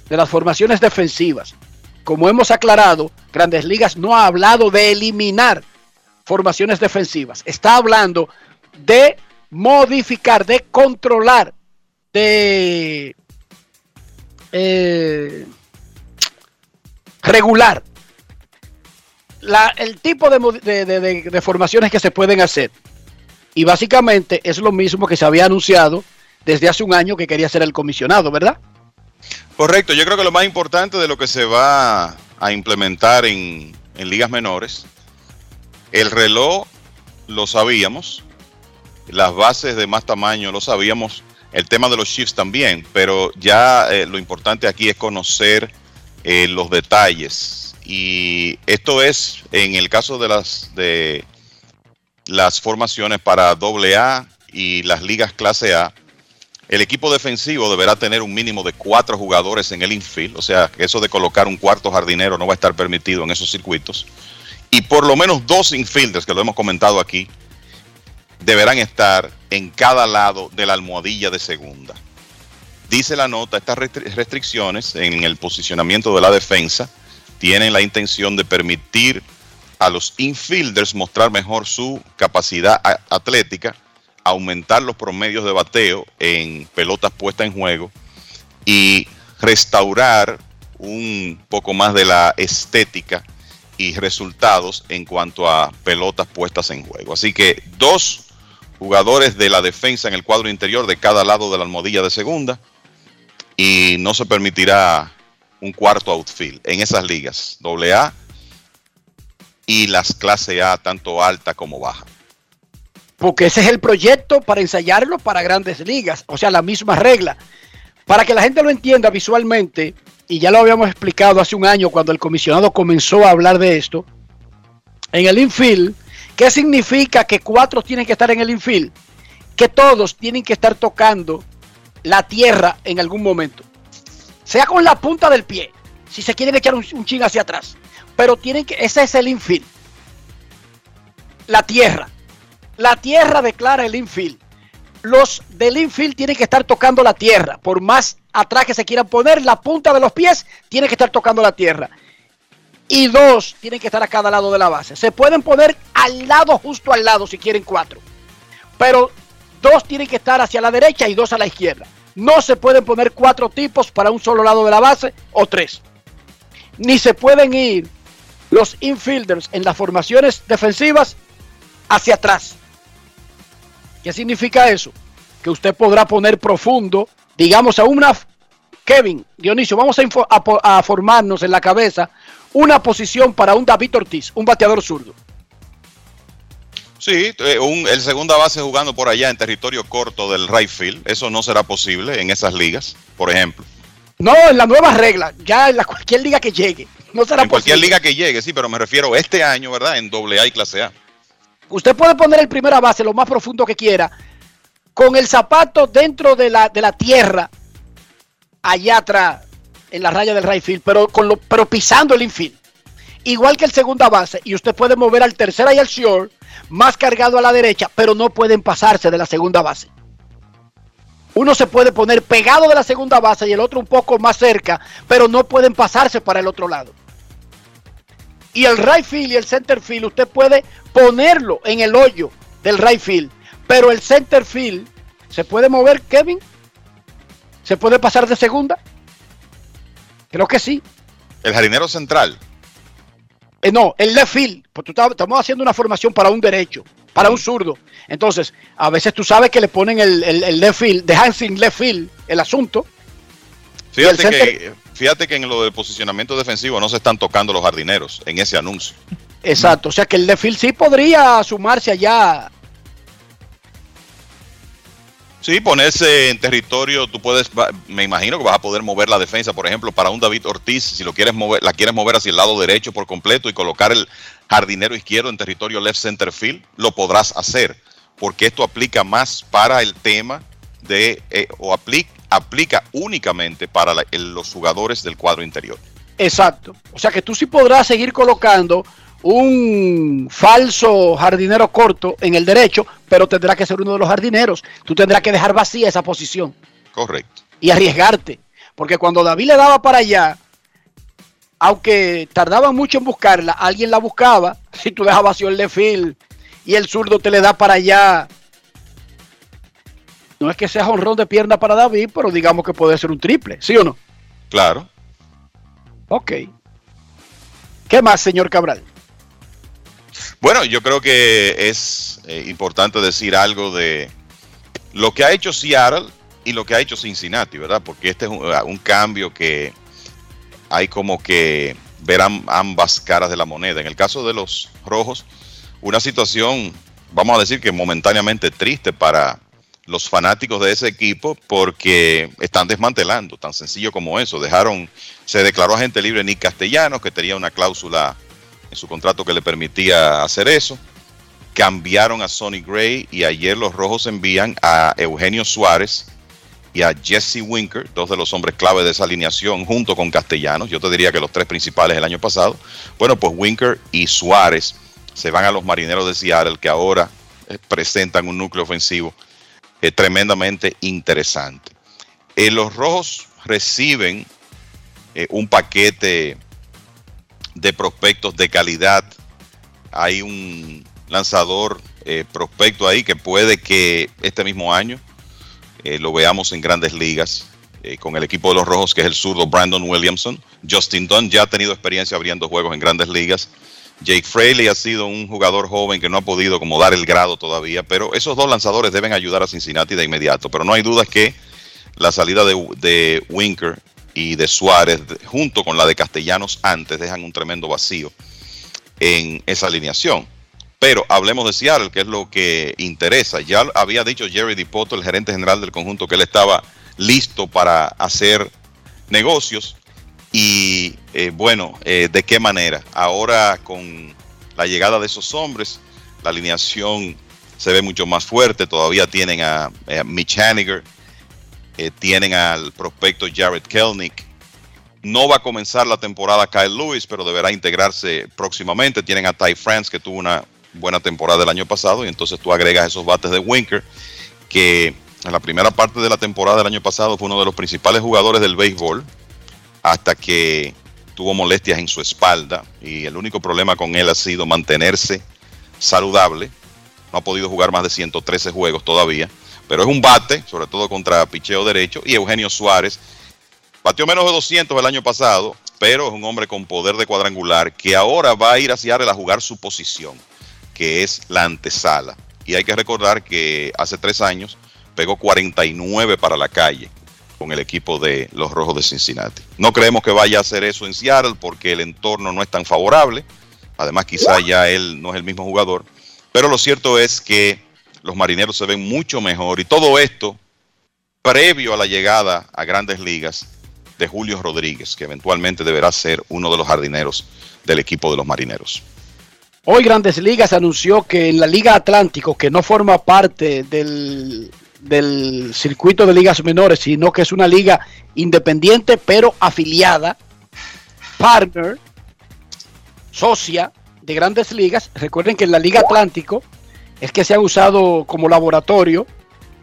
de las formaciones defensivas. Como hemos aclarado, Grandes Ligas no ha hablado de eliminar formaciones defensivas. Está hablando de modificar, de controlar, de eh, regular el tipo de, formaciones que se pueden hacer. Y básicamente es lo mismo que se había anunciado desde hace un año que quería ser el comisionado, ¿verdad? Correcto, yo creo que lo más importante de lo que se va a implementar en, en ligas menores, el reloj lo sabíamos, las bases de más tamaño lo sabíamos, el tema de los shifts también, pero ya eh, lo importante aquí es conocer eh, los detalles y esto es en el caso de las formaciones para AA y las ligas clase A, El equipo defensivo deberá tener un mínimo de cuatro jugadores en el infield, o sea, eso de colocar un cuarto jardinero no va a estar permitido en esos circuitos. Y por lo menos dos infielders, que lo hemos comentado aquí, deberán estar en cada lado de la almohadilla de segunda. Dice la nota, estas restricciones en el posicionamiento de la defensa tienen la intención de permitir a los infielders mostrar mejor su capacidad atlética aumentar los promedios de bateo en pelotas puestas en juego y restaurar un poco más de la estética y resultados en cuanto a pelotas puestas en juego. Así que dos jugadores de la defensa en el cuadro interior de cada lado de la almohadilla de segunda y no se permitirá un cuarto outfield en esas ligas, AA y las clase A, tanto alta como baja porque ese es el proyecto para ensayarlo para grandes ligas, o sea, la misma regla. Para que la gente lo entienda visualmente, y ya lo habíamos explicado hace un año cuando el comisionado comenzó a hablar de esto, en el infield, ¿qué significa que cuatro tienen que estar en el infield? Que todos tienen que estar tocando la tierra en algún momento, sea con la punta del pie, si se quieren echar un, un ching hacia atrás, pero tienen que, ese es el infield, la tierra. La tierra declara el infield. Los del infield tienen que estar tocando la tierra. Por más atrás que se quieran poner, la punta de los pies tiene que estar tocando la tierra. Y dos tienen que estar a cada lado de la base. Se pueden poner al lado, justo al lado, si quieren cuatro. Pero dos tienen que estar hacia la derecha y dos a la izquierda. No se pueden poner cuatro tipos para un solo lado de la base o tres. Ni se pueden ir los infielders en las formaciones defensivas hacia atrás. ¿Qué significa eso? Que usted podrá poner profundo, digamos, a una... Kevin, Dionisio, vamos a, formarnos en la cabeza una posición para un David Ortiz, un bateador zurdo. Sí, eh, el segunda base jugando por allá en territorio corto del right field, eso no será posible en esas ligas, por ejemplo. No, en la nueva regla, ya en la cualquier liga que llegue, no será en cualquier liga que llegue, sí, pero me refiero este año, ¿verdad? En doble A y clase A. Usted puede poner el primera base lo más profundo que quiera, con el zapato dentro de la, de la tierra, allá atrás, en la raya del right field, pero, con lo, pero pisando el infield. Igual que el segunda base, y usted puede mover al tercera y al short, más cargado a la derecha, pero no pueden pasarse de la segunda base. Uno se puede poner pegado de la segunda base y el otro un poco más cerca, pero no pueden pasarse para el otro lado. Y el right field y el center field usted puede ponerlo en el hoyo del right field. Pero el center field se puede mover, Kevin. ¿Se puede pasar de segunda? Creo que sí. El jardinero central. Eh, no, el left field. Pues estamos haciendo una formación para un derecho, para un zurdo. Entonces, a veces tú sabes que le ponen el, el, left field, dejan sin left field el asunto. Fíjate que Fíjate que en lo del posicionamiento defensivo no se están tocando los jardineros en ese anuncio. Exacto, o sea que el defil sí podría sumarse allá. Sí, ponerse en territorio, tú puedes, me imagino que vas a poder mover la defensa, por ejemplo, para un David Ortiz, si lo quieres mover, la quieres mover hacia el lado derecho por completo y colocar el jardinero izquierdo en territorio left center field, lo podrás hacer, porque esto aplica más para el tema de, eh, o aplica, aplica únicamente para los jugadores del cuadro interior. Exacto. O sea que tú sí podrás seguir colocando un falso jardinero corto en el derecho, pero tendrá que ser uno de los jardineros. Tú tendrás que dejar vacía esa posición. Correcto. Y arriesgarte. Porque cuando David le daba para allá, aunque tardaba mucho en buscarla, alguien la buscaba. Si tú dejas vacío el de y el zurdo te le da para allá no es que sea honrón de pierna para David, pero digamos que puede ser un triple, ¿sí o no? Claro. Ok. ¿Qué más, señor Cabral? Bueno, yo creo que es eh, importante decir algo de lo que ha hecho Seattle y lo que ha hecho Cincinnati, ¿verdad? Porque este es un, un cambio que hay como que ver ambas caras de la moneda. En el caso de los rojos, una situación, vamos a decir que momentáneamente triste para los fanáticos de ese equipo porque están desmantelando, tan sencillo como eso. Dejaron, se declaró agente libre Nick Castellanos, que tenía una cláusula su contrato que le permitía hacer eso. Cambiaron a Sonny Gray y ayer los rojos envían a Eugenio Suárez, y a Jesse Winker, dos de los hombres clave de esa alineación, junto con Castellanos. Yo te diría que los tres principales el año pasado. Bueno, pues Winker y Suárez se van a los marineros de Seattle, que ahora eh, presentan un núcleo ofensivo eh, tremendamente interesante. Eh, los rojos reciben un paquete de prospectos de calidad. Hay un lanzador prospecto ahí que puede que este mismo año eh, lo veamos en grandes ligas eh, con el equipo de los Rojos, que es el zurdo Brandon Williamson. Justin Dunn ya ha tenido experiencia abriendo juegos en grandes ligas. Jake Fraley ha sido un jugador joven que no ha podido como dar el grado todavía, pero esos dos lanzadores deben ayudar a Cincinnati de inmediato. Pero no hay duda que la salida de, de Winker y de Suárez, junto con la de Castellanos antes, dejan un tremendo vacío en esa alineación. Pero hablemos de Seattle, que es lo que interesa. Ya había dicho Jerry Dipoto, el gerente general del conjunto, que él estaba listo para hacer negocios. Y eh, bueno, eh, ¿de qué manera? Ahora con la llegada de esos hombres, la alineación se ve mucho más fuerte. Todavía tienen a, a Mitch Haniger, eh, tienen al prospecto Jared Kelnick. No va a comenzar la temporada Kyle Lewis, pero deberá integrarse próximamente. Tienen a Ty France, que tuvo una buena temporada del año pasado y entonces tú agregas esos bates de Winker que en la primera parte de la temporada del año pasado fue uno de los principales jugadores del béisbol hasta que tuvo molestias en su espalda y el único problema con él ha sido mantenerse saludable. No ha podido jugar más de 113 juegos todavía, pero es un bate, sobre todo contra picheo derecho. Y Eugenio Suárez batió menos de 200 el año pasado, pero es un hombre con poder de cuadrangular que ahora va a ir a Seattle a jugar su posición que es la antesala. Y hay que recordar que hace tres años pegó 49 para la calle con el equipo de los Rojos de Cincinnati. No creemos que vaya a hacer eso en Seattle porque el entorno no es tan favorable. Además, quizá ya él no es el mismo jugador. Pero lo cierto es que los marineros se ven mucho mejor y todo esto previo a la llegada a grandes ligas de Julio Rodríguez, que eventualmente deberá ser uno de los jardineros del equipo de los marineros. Hoy Grandes Ligas anunció que en la Liga Atlántico, que no forma parte del, circuito de ligas menores, sino que es una liga independiente pero afiliada, partner, socia de Grandes Ligas. Recuerden que en la Liga Atlántico es que se ha usado como laboratorio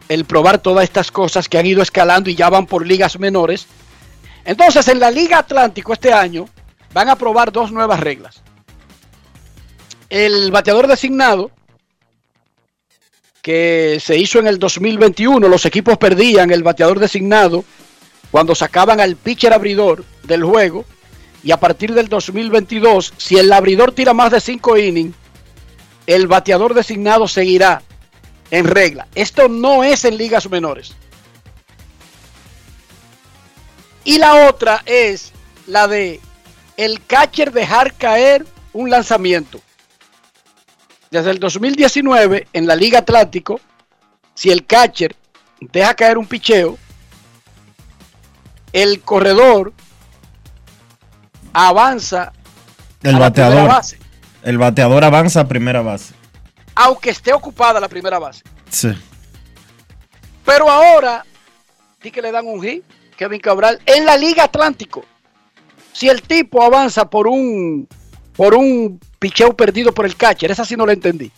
el probar todas estas cosas que han ido escalando y ya van por ligas menores. Entonces en la Liga Atlántico este año van a probar dos nuevas reglas el bateador designado que se hizo en el 2021, los equipos perdían el bateador designado cuando sacaban al pitcher abridor del juego y a partir del 2022, si el abridor tira más de 5 innings, el bateador designado seguirá en regla. Esto no es en ligas menores. Y la otra es la de el catcher dejar caer un lanzamiento desde el 2019 en la Liga Atlántico, si el catcher deja caer un picheo, el corredor avanza el bateador base. El bateador avanza a primera base. Aunque esté ocupada la primera base. Sí. Pero ahora, sí que le dan un hit, Kevin Cabral, en la Liga Atlántico. Si el tipo avanza por un por un picheo perdido por el catcher. Esa sí no la entendí.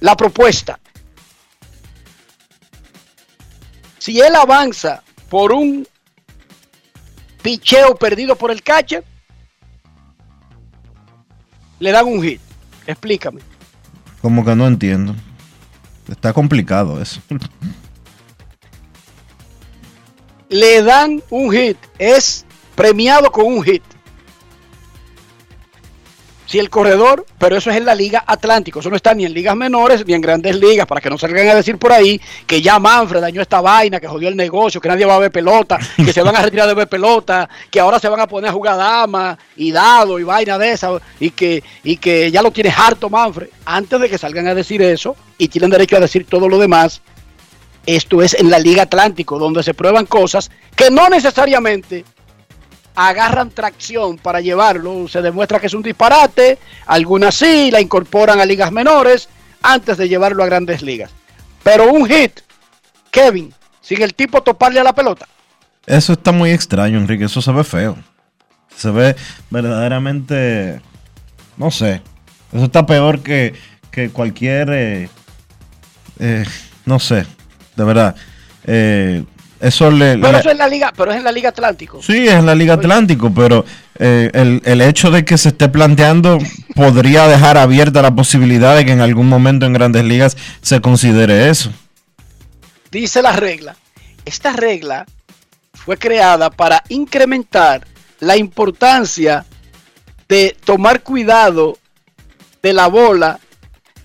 La propuesta. Si él avanza por un picheo perdido por el catcher, le dan un hit. Explícame. Como que no entiendo. Está complicado eso. Le dan un hit. Es premiado con un hit si el corredor, pero eso es en la Liga Atlántico, eso no está ni en ligas menores ni en grandes ligas, para que no salgan a decir por ahí que ya Manfred dañó esta vaina, que jodió el negocio, que nadie va a ver pelota, que se van a retirar de ver pelota, que ahora se van a poner a jugar dama y dado y vaina de esa, y que, y que ya lo tiene harto Manfred. Antes de que salgan a decir eso, y tienen derecho a decir todo lo demás, esto es en la Liga Atlántico, donde se prueban cosas que no necesariamente agarran tracción para llevarlo, se demuestra que es un disparate, algunas sí, la incorporan a ligas menores antes de llevarlo a grandes ligas. Pero un hit, Kevin, sin el tipo toparle a la pelota. Eso está muy extraño, Enrique. Eso se ve feo. Se ve verdaderamente. No sé. Eso está peor que, que cualquier. eh, eh, no sé. De verdad. Eh, eso le. Pero le- eso es en la liga, pero es en la Liga Atlántico. Sí, es en la Liga Atlántico, pero eh, el, el hecho de que se esté planteando podría dejar abierta la posibilidad de que en algún momento en grandes ligas se considere eso. Dice la regla. Esta regla fue creada para incrementar la importancia de tomar cuidado de la bola.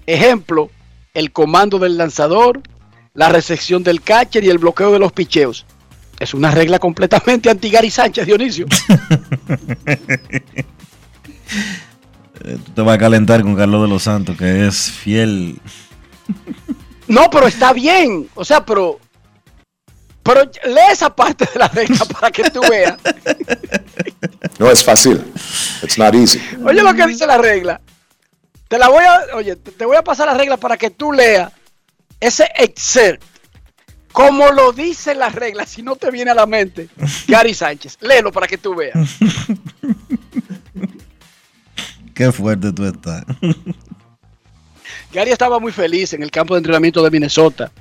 Ejemplo, el comando del lanzador, la recepción del catcher y el bloqueo de los picheos. Es una regla completamente anti Gary Sánchez, Dionisio. Tú te vas a calentar con Carlos de los Santos, que es fiel. No, pero está bien. O sea, pero. Pero lee esa parte de la regla para que tú veas. No es fácil. It's not easy. Oye lo que dice la regla. Te la voy a, oye, te te voy a pasar la regla para que tú leas ese excerpt. Como lo dice la regla, si no te viene a la mente, Gary Sánchez. Léelo para que tú veas. Qué fuerte tú estás. Gary estaba muy feliz en el campo de entrenamiento de Minnesota.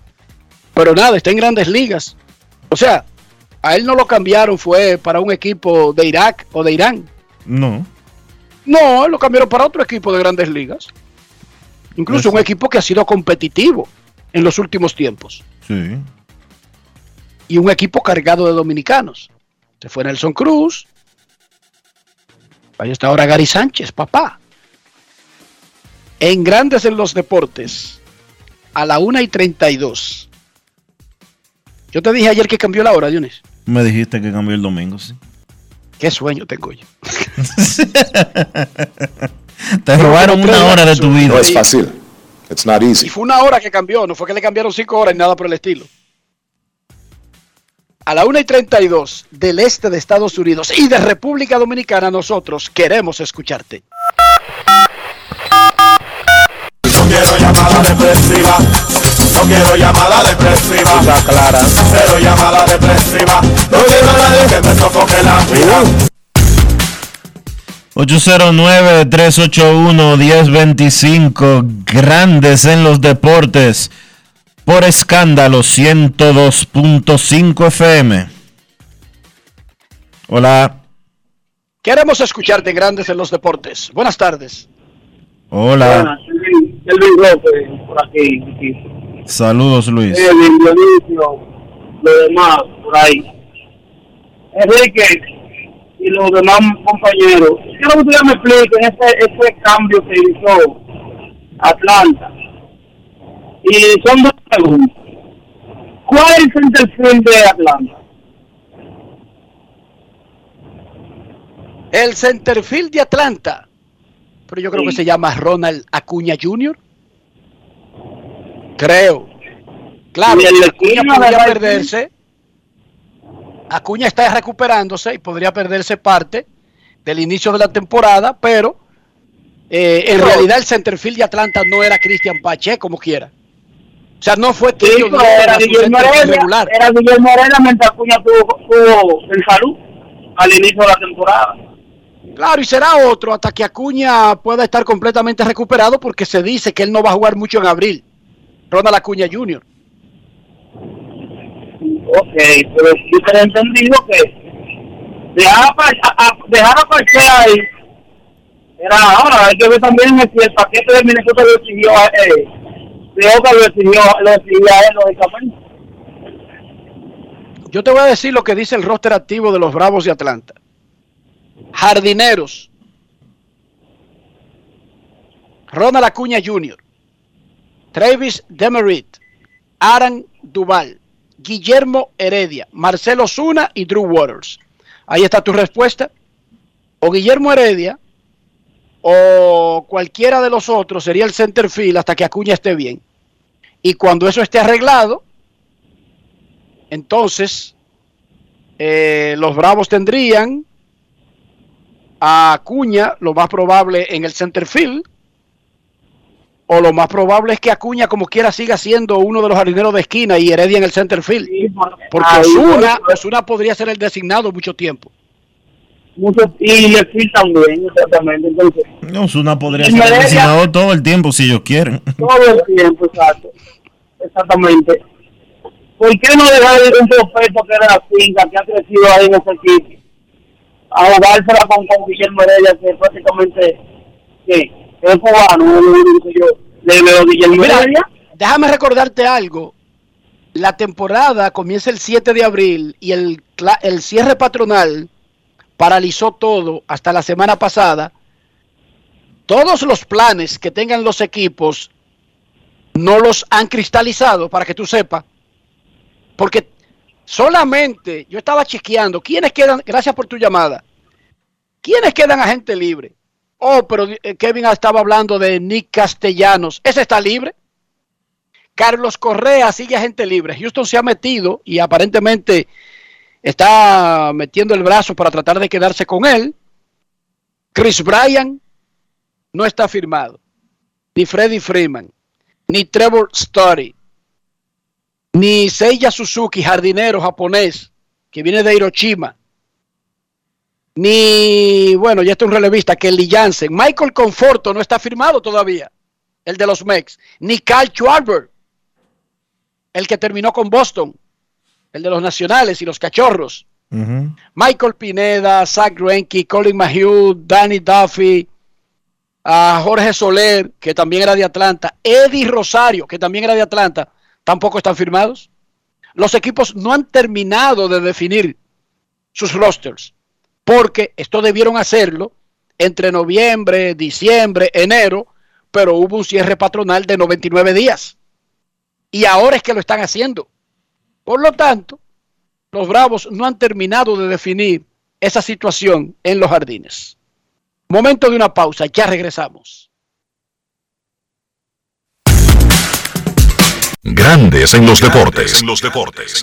Pero nada, está en grandes ligas. O sea, a él no lo cambiaron, fue para un equipo de Irak o de Irán. No. No, lo cambiaron para otro equipo de grandes ligas. Incluso un equipo que ha sido competitivo en los últimos tiempos. Sí. Y un equipo cargado de dominicanos. Se fue Nelson Cruz. Ahí está ahora Gary Sánchez, papá. En Grandes en los Deportes, a la 1 y 32. Yo te dije ayer que cambió la hora, Dionis. Me dijiste que cambió el domingo, sí. Qué sueño tengo yo. Te robaron una hora de tu vida. No es fácil. It's not Y easy. fue una hora que cambió, no fue que le cambiaron cinco horas ni nada por el estilo. A la 1 y 32 del este de Estados Unidos y de República Dominicana, nosotros queremos escucharte. No quiero llamada depresiva. No quiero llamada depresiva. clara. Cero llamada depresiva. No quiero a nadie que me sofoque la vida. 809-381-1025, grandes en los deportes, por escándalo 102.5 FM. Hola, Queremos escucharte Grandes en los Deportes. Buenas tardes. hola, Elvin López, por aquí. aquí. saludos Luis. Elvin, Dionisio, lo demás, por ahí. Enrique y los demás compañeros. Quiero que ustedes me expliquen ese, ese cambio que hizo Atlanta. Y son dos preguntas. ¿Cuál es el centerfield de Atlanta? El centerfield de Atlanta. Pero yo creo Sí. que se llama Ronald Acuña Jr. Creo. Claro, Y el Acuña podría perderse. Acuña está recuperándose y podría perderse parte del inicio de la temporada, pero eh, en No. realidad el centerfield de Atlanta no era Cristian Pache, como quiera. O sea, no fue Sí, Cristian pero era Guillermo Heredia, era Guillermo Heredia mientras Acuña tuvo, tuvo en salud al inicio de la temporada. Claro, y será otro hasta que Acuña pueda estar completamente recuperado porque se dice que él no va a jugar mucho en abril. Ronald Acuña Jr. Ok, pero yo tenía entendido que dejar a, a- dejar a ahí era ahora, hay que ver también si el paquete de Minnesota lo exigió a eh, de Oca lo exigió, lo exigió a él, lógicamente. Yo te voy a decir lo que dice el roster activo de los Bravos de Atlanta. Jardineros. Ronald Acuña Jr. Travis Demerit. Aaron Duval. Guillermo Heredia. Marcelo Zuna y Drew Waters. Ahí está tu respuesta. O Guillermo Heredia o cualquiera de los otros sería el center field hasta que Acuña esté bien. Y cuando eso esté arreglado, entonces eh, los Bravos tendrían a Acuña, lo más probable en el center field, o lo más probable es que Acuña como quiera siga siendo uno de los jardineros de esquina y Heredia en el center field. Porque Osuna. Osuna podría ser el designado mucho tiempo. Mucho, y Lefield también, exactamente. Entonces, No, Osuna podría ser Heredia- designado todo el tiempo si ellos quieren. todo el tiempo, exacto. Exactamente. ¿Por qué no dejar ir un prospecto que era la finca, que ha crecido ahí en ese equipo? A jugársela con, con Guillermo Heredia, que prácticamente que déjame recordarte algo. La temporada comienza el 7 de abril y el, el cierre patronal paralizó todo hasta la semana pasada. Todos los planes que tengan los equipos no los han cristalizado, para que tú sepas. Porque solamente, yo estaba chequeando, ¿quiénes quedan? Gracias por tu llamada. ¿Quiénes quedan a gente libre? Oh, pero eh, Kevin estaba hablando de Nick Castellanos. ¿Ese está libre? Carlos Correa sigue gente libre. Houston se ha metido y aparentemente está metiendo el brazo para tratar de quedarse con él. Chris Bryan no está firmado. Ni Freddie Freeman, ni Trevor Story, ni Seiya Suzuki, jardinero japonés, que viene de Hiroshima. Ni, bueno, ya está un relevista, Kelly Jansen. Michael Conforto no está firmado todavía, el de los Mex. Ni Cal Schwarber, el que terminó con Boston, el de los Nacionales y los Cachorros. Michael Pineda, Zach Greinke, Colin Mahue, Danny Duffy, a Jorge Soler, que también era de Atlanta, Eddie Rosario, que también era de Atlanta, tampoco están firmados. Los equipos no han terminado de definir sus rosters, porque esto debieron hacerlo entre noviembre, diciembre, enero, pero hubo un cierre patronal de 99 días. Y ahora es que lo están haciendo. Por lo tanto, los Bravos no han terminado de definir esa situación en los jardines. Momento de una pausa, ya regresamos. Grandes en los deportes. En los deportes.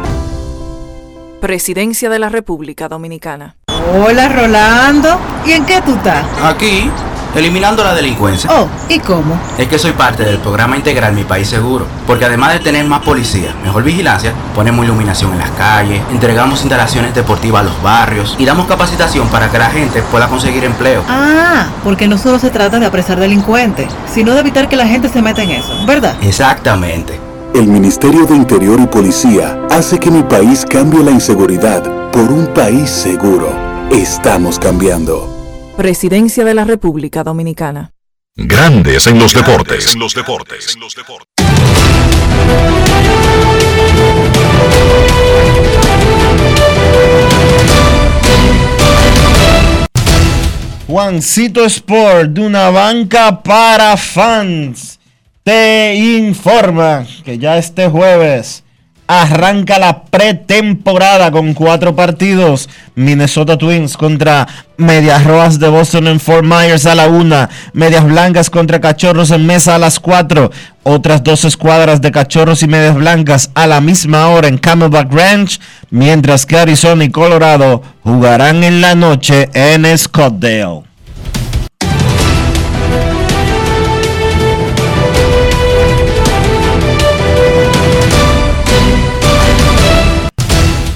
Presidencia de la República Dominicana. Hola Rolando, ¿y en qué tú estás? Aquí, eliminando la delincuencia. Oh, ¿y cómo? Es que soy parte del programa integral Mi País Seguro, porque además de tener más policía, mejor vigilancia, ponemos iluminación en las calles, entregamos instalaciones deportivas a los barrios y damos capacitación para que la gente pueda conseguir empleo. Ah, porque no solo se trata de apresar delincuentes, sino de evitar que la gente se meta en eso, ¿verdad? Exactamente. El Ministerio de Interior y Policía hace que mi país cambie la inseguridad por un país seguro. Estamos cambiando. Presidencia de la República Dominicana. Grandes en los deportes. En los deportes. Juancito Sport, de una banca para fans, te informa que ya este jueves arranca la pretemporada con cuatro partidos. Minnesota Twins contra Medias Rojas de Boston en Fort Myers a la una. Medias Blancas contra Cachorros en Mesa a las cuatro. Otras dos escuadras de Cachorros y Medias Blancas a la misma hora en Camelback Ranch. Mientras que Arizona y Colorado jugarán en la noche en Scottsdale.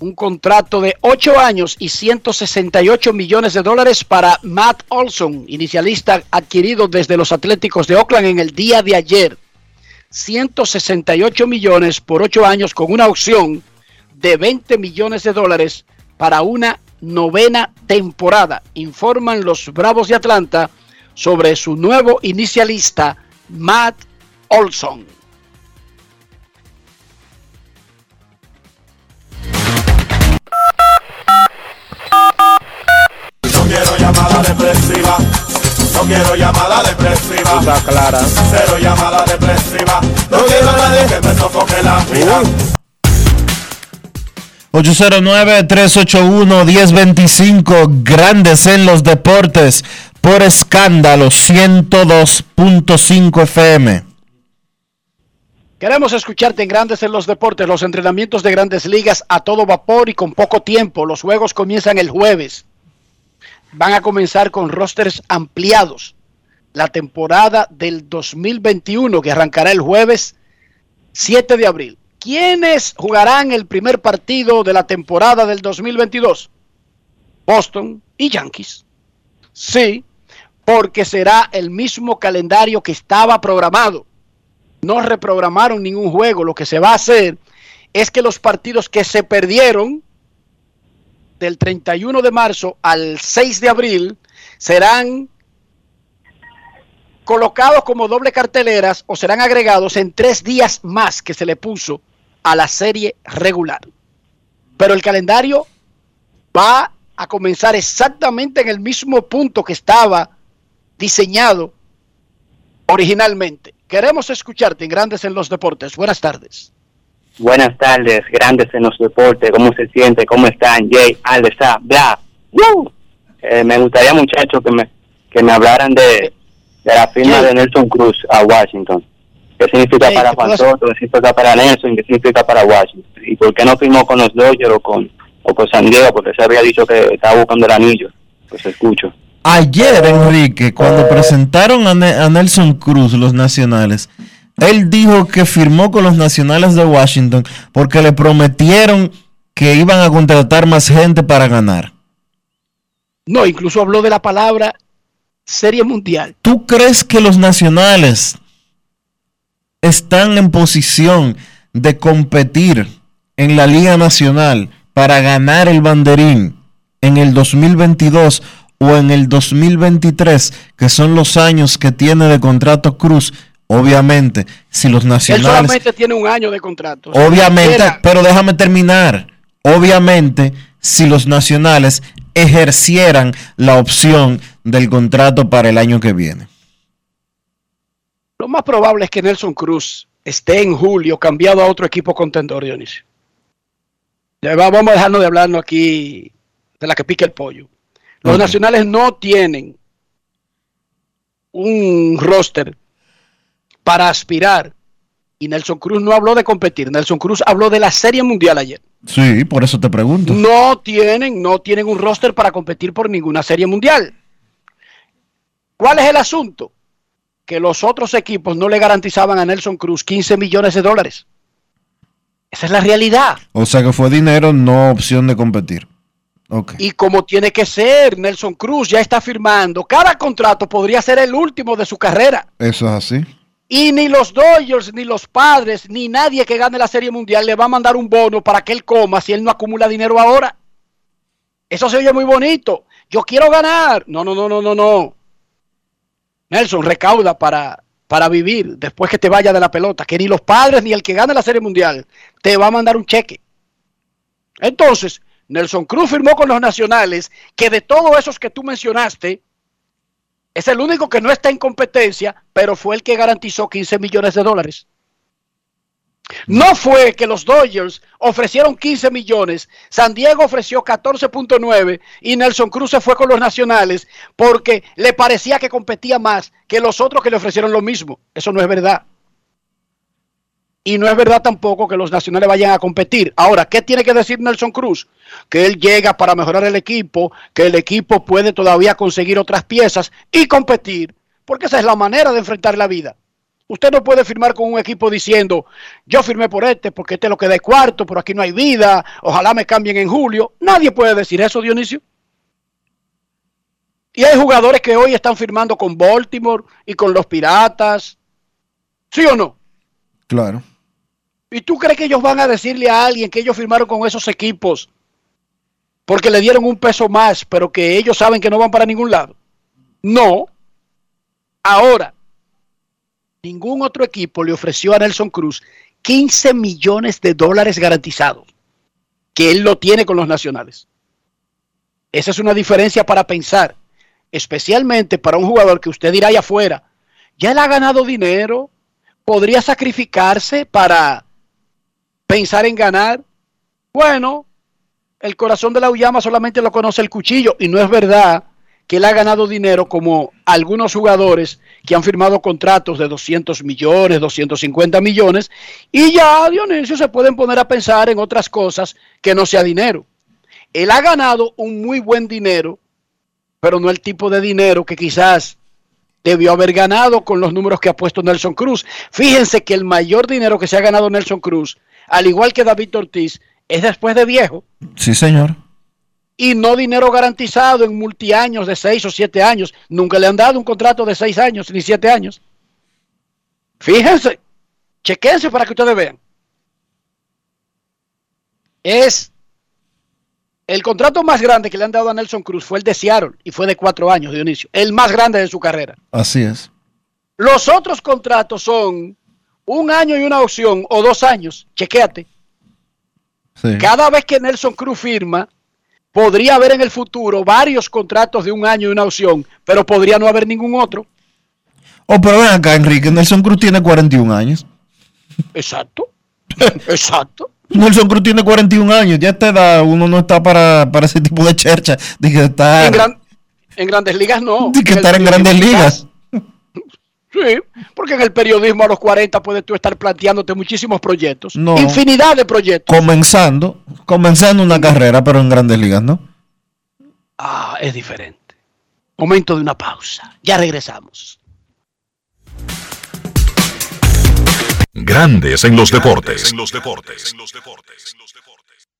un contrato de 8 años y 168 millones de dólares para Matt Olson, inicialista adquirido desde los Atléticos de Oakland en el día de ayer. 168 millones por 8 años con una opción de 20 millones de dólares para una novena temporada. Informan los Bravos de Atlanta sobre su nuevo inicialista, Matt Olson. Quiero llamada depresiva. No quiero llamada depresiva. Está clara. Cero llamada depresiva. No quiero a nadie que me sofoque la vida. 809-381-1025, grandes en los deportes, por escándalo 102.5 FM. Queremos escucharte en Grandes en los Deportes, los entrenamientos de grandes ligas a todo vapor y con poco tiempo. Los juegos comienzan el jueves. Van a comenzar con rosters ampliados. La temporada del 2021 que arrancará el jueves 7 de abril. ¿Quiénes jugarán el primer partido de la temporada del 2022? Boston y Yankees. Sí, porque será el mismo calendario que estaba programado. No reprogramaron ningún juego. Lo que se va a hacer es que los partidos que se perdieron del 31 de marzo al 6 de abril serán colocados como doble carteleras o serán agregados en tres días más que se le puso a la serie regular. Pero el calendario va a comenzar exactamente en el mismo punto que estaba diseñado originalmente. Queremos escucharte en Grandes en los Deportes. Buenas tardes. Buenas tardes, Grandes en los Deportes. ¿Cómo se siente? ¿Cómo están? Jay, Aldesa, bla. ¡Woo! Eh, me gustaría, muchachos, que me, que me hablaran de, de la firma de Nelson Cruz a Washington. ¿Qué significa Jay, para ¿te puedo Juan Soto? ¿Qué significa para Nelson? ¿Qué significa para Washington? ¿Y por qué no firmó con los Dodgers o con, o con San Diego? Porque se había dicho que estaba buscando el anillo. Pues escucho. Ayer, Enrique, cuando presentaron a, Ne- a Nelson Cruz, los nacionales, él dijo que firmó con los nacionales de Washington porque le prometieron que iban a contratar más gente para ganar. No, incluso habló de la palabra Serie Mundial. ¿Tú crees que los nacionales están en posición de competir en la Liga Nacional para ganar el banderín en el 2022 o en el 2023, que son los años que tiene de contrato Cruz? Obviamente, si los Él nacionales... solamente tiene un año de contrato. Obviamente, era- pero déjame terminar. Obviamente, si los nacionales ejercieran la opción del contrato para el año que viene. Lo más probable es que Nelson Cruz esté en julio cambiado a otro equipo contendor, Dionisio. Ya Vamos a dejarnos de hablarnos aquí de la que pica el pollo. Los nacionales no tienen un roster para aspirar. Y Nelson Cruz no habló de competir. Nelson Cruz habló de la Serie Mundial ayer. Sí, por eso te pregunto. No tienen, no tienen un roster para competir por ninguna serie mundial. ¿Cuál es el asunto? Que los otros equipos no le garantizaban a Nelson Cruz 15 millones de dólares. Esa es la realidad. O sea que fue dinero, no opción de competir. Ok. Y como tiene que ser, Nelson Cruz ya está firmando. Cada contrato podría ser el último de su carrera. Eso es así. Y ni los Dodgers, ni los padres, ni nadie que gane la Serie Mundial le va a mandar un bono para que él coma si él no acumula dinero ahora. Eso se oye muy bonito. yo quiero ganar. No, no, no, no, no, no. Nelson, recauda para, para vivir después que te vaya de la pelota, que ni los padres ni el que gane la Serie Mundial te va a mandar un cheque. Entonces, Nelson Cruz firmó con los nacionales que de todos esos que tú mencionaste, es el único que no está en competencia, pero fue el que garantizó 15 millones de dólares. No fue que los Dodgers ofrecieron 15 millones, San Diego ofreció 14.9 y Nelson Cruz se fue con los nacionales porque le parecía que competía más que los otros que le ofrecieron lo mismo. Eso no es verdad. Y no es verdad tampoco que los nacionales vayan a competir. Ahora, ¿qué tiene que decir Nelson Cruz? Que él llega para mejorar el equipo, que el equipo puede todavía conseguir otras piezas y competir, porque esa es la manera de enfrentar la vida. Usted no puede firmar con un equipo diciendo, yo firmé por este porque este es lo que da cuarto, pero aquí no hay vida, ojalá me cambien en julio. Nadie puede decir eso, Dionisio. Y hay jugadores que hoy están firmando con Baltimore y con los Piratas. ¿Sí o no? Claro. ¿Y tú crees que ellos van a decirle a alguien que ellos firmaron con esos equipos porque le dieron un peso más, pero que ellos saben que no van para ningún lado? No. Ahora, ningún otro equipo le ofreció a Nelson Cruz 15 millones de dólares garantizados, que él lo tiene con los nacionales. Esa es una diferencia para pensar, especialmente para un jugador que usted dirá allá afuera, ya él ha ganado dinero, podría sacrificarse para pensar en ganar. Bueno, el corazón de la Uyama solamente lo conoce el cuchillo y no es verdad que él ha ganado dinero como algunos jugadores que han firmado contratos de 200 millones, 250 millones y ya Dionisio se pueden poner a pensar en otras cosas que no sea dinero. Él ha ganado un muy buen dinero, pero no el tipo de dinero que quizás debió haber ganado con los números que ha puesto Nelson Cruz. Fíjense que el mayor dinero que se ha ganado Nelson Cruz al igual que David Ortiz, es después de viejo. Sí, señor. Y no dinero garantizado en multiaños de seis o siete años. Nunca le han dado un contrato de seis años ni siete años. Fíjense, chequense para que ustedes vean. Es el contrato más grande que le han dado a Nelson Cruz fue el de Seattle y fue de cuatro años, Dionisio. El más grande de su carrera. Así es. Los otros contratos son un año y una opción o dos años, chequéate. Cada vez que Nelson Cruz firma, podría haber en el futuro varios contratos de un año y una opción, pero podría no haber ningún otro. Oh, pero ven acá, Enrique, Nelson Cruz tiene 41 años. Exacto, exacto. Nelson Cruz tiene 41 años, ya te da, uno no está para, ese tipo de chercha. Dije, estar... En, grandes ligas no. Estar en grandes ligas. Sí, porque en el periodismo a los 40 puedes tú estar planteándote muchísimos proyectos. Infinidad de proyectos. Comenzando, comenzando una carrera, pero en grandes ligas, ¿no? Ah, es diferente. Momento de una pausa. Ya regresamos. Grandes en los deportes. En los deportes. En los deportes.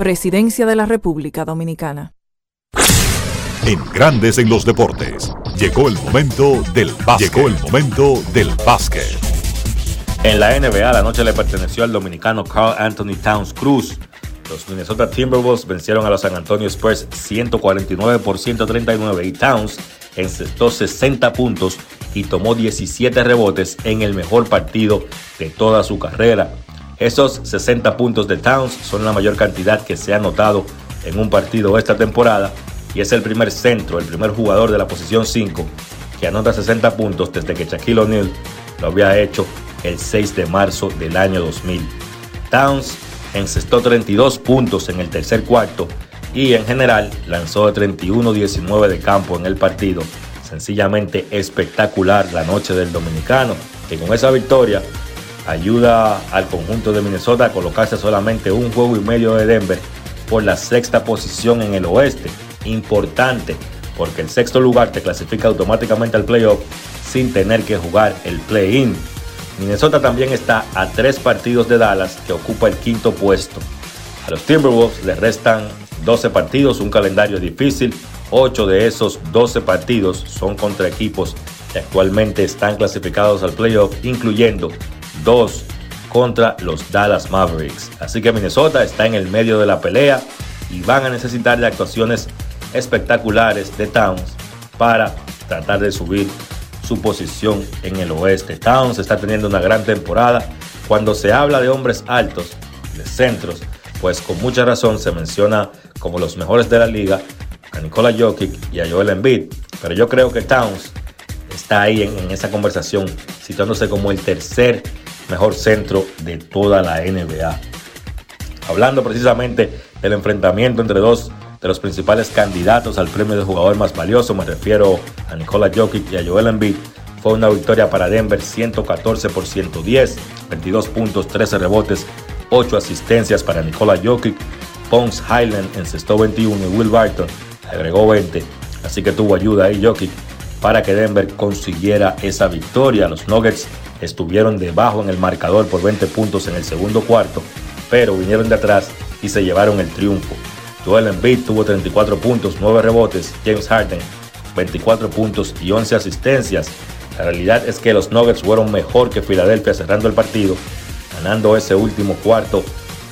Presidencia de la República Dominicana. En Grandes en los Deportes, llegó el momento del básquet. Llegó el momento del básquet. En la NBA, la noche le perteneció al dominicano Carl Anthony Towns Cruz. Los Minnesota Timberwolves vencieron a los San Antonio Spurs 149 por 139 y Towns encestó 60 puntos y tomó 17 rebotes en el mejor partido de toda su carrera. Esos 60 puntos de Towns son la mayor cantidad que se ha anotado en un partido esta temporada y es el primer centro, el primer jugador de la posición 5 que anota 60 puntos desde que Shaquille O'Neal lo había hecho el 6 de marzo del año 2000. Towns encestó 32 puntos en el tercer cuarto y en general lanzó de 31-19 de campo en el partido. Sencillamente espectacular la noche del dominicano, que con esa victoria ayuda al conjunto de Minnesota a colocarse solamente un juego y medio de Denver por la sexta posición en el oeste. Importante, porque el sexto lugar te clasifica automáticamente al playoff sin tener que jugar el play-in. Minnesota también está a tres partidos de Dallas, que ocupa el quinto puesto. A los Timberwolves les restan 12 partidos, un calendario difícil. 8 de esos 12 partidos son contra equipos que actualmente están clasificados al playoff, incluyendo dos contra los Dallas Mavericks. Así que Minnesota está en el medio de la pelea y van a necesitar de actuaciones espectaculares de Towns para tratar de subir su posición en el oeste. Towns está teniendo una gran temporada. Cuando se habla de hombres altos, de centros, pues con mucha razón se menciona como los mejores de la liga a Nikola Jokic y a Joel Embiid. Pero yo creo que Towns está ahí en, en esa conversación, situándose como el tercer mejor centro de toda la NBA. Hablando precisamente del enfrentamiento entre dos de los principales candidatos al premio de jugador más valioso, me refiero a Nikola Jokic y a Joel Embiid, fue una victoria para Denver 114 por 110, 22 puntos, 13 rebotes, 8 asistencias para Nikola Jokic, Pons Highland encestó 21 y Will Barton agregó 20, así que tuvo ayuda ahí Jokic para que Denver consiguiera esa victoria. Los Nuggets estuvieron debajo en el marcador por 20 puntos en el segundo cuarto, pero vinieron de atrás y se llevaron el triunfo. Joel Embiid tuvo 34 puntos, 9 rebotes, James Harden 24 puntos y 11 asistencias. La realidad es que los Nuggets fueron mejor que Filadelfia cerrando el partido, ganando ese último cuarto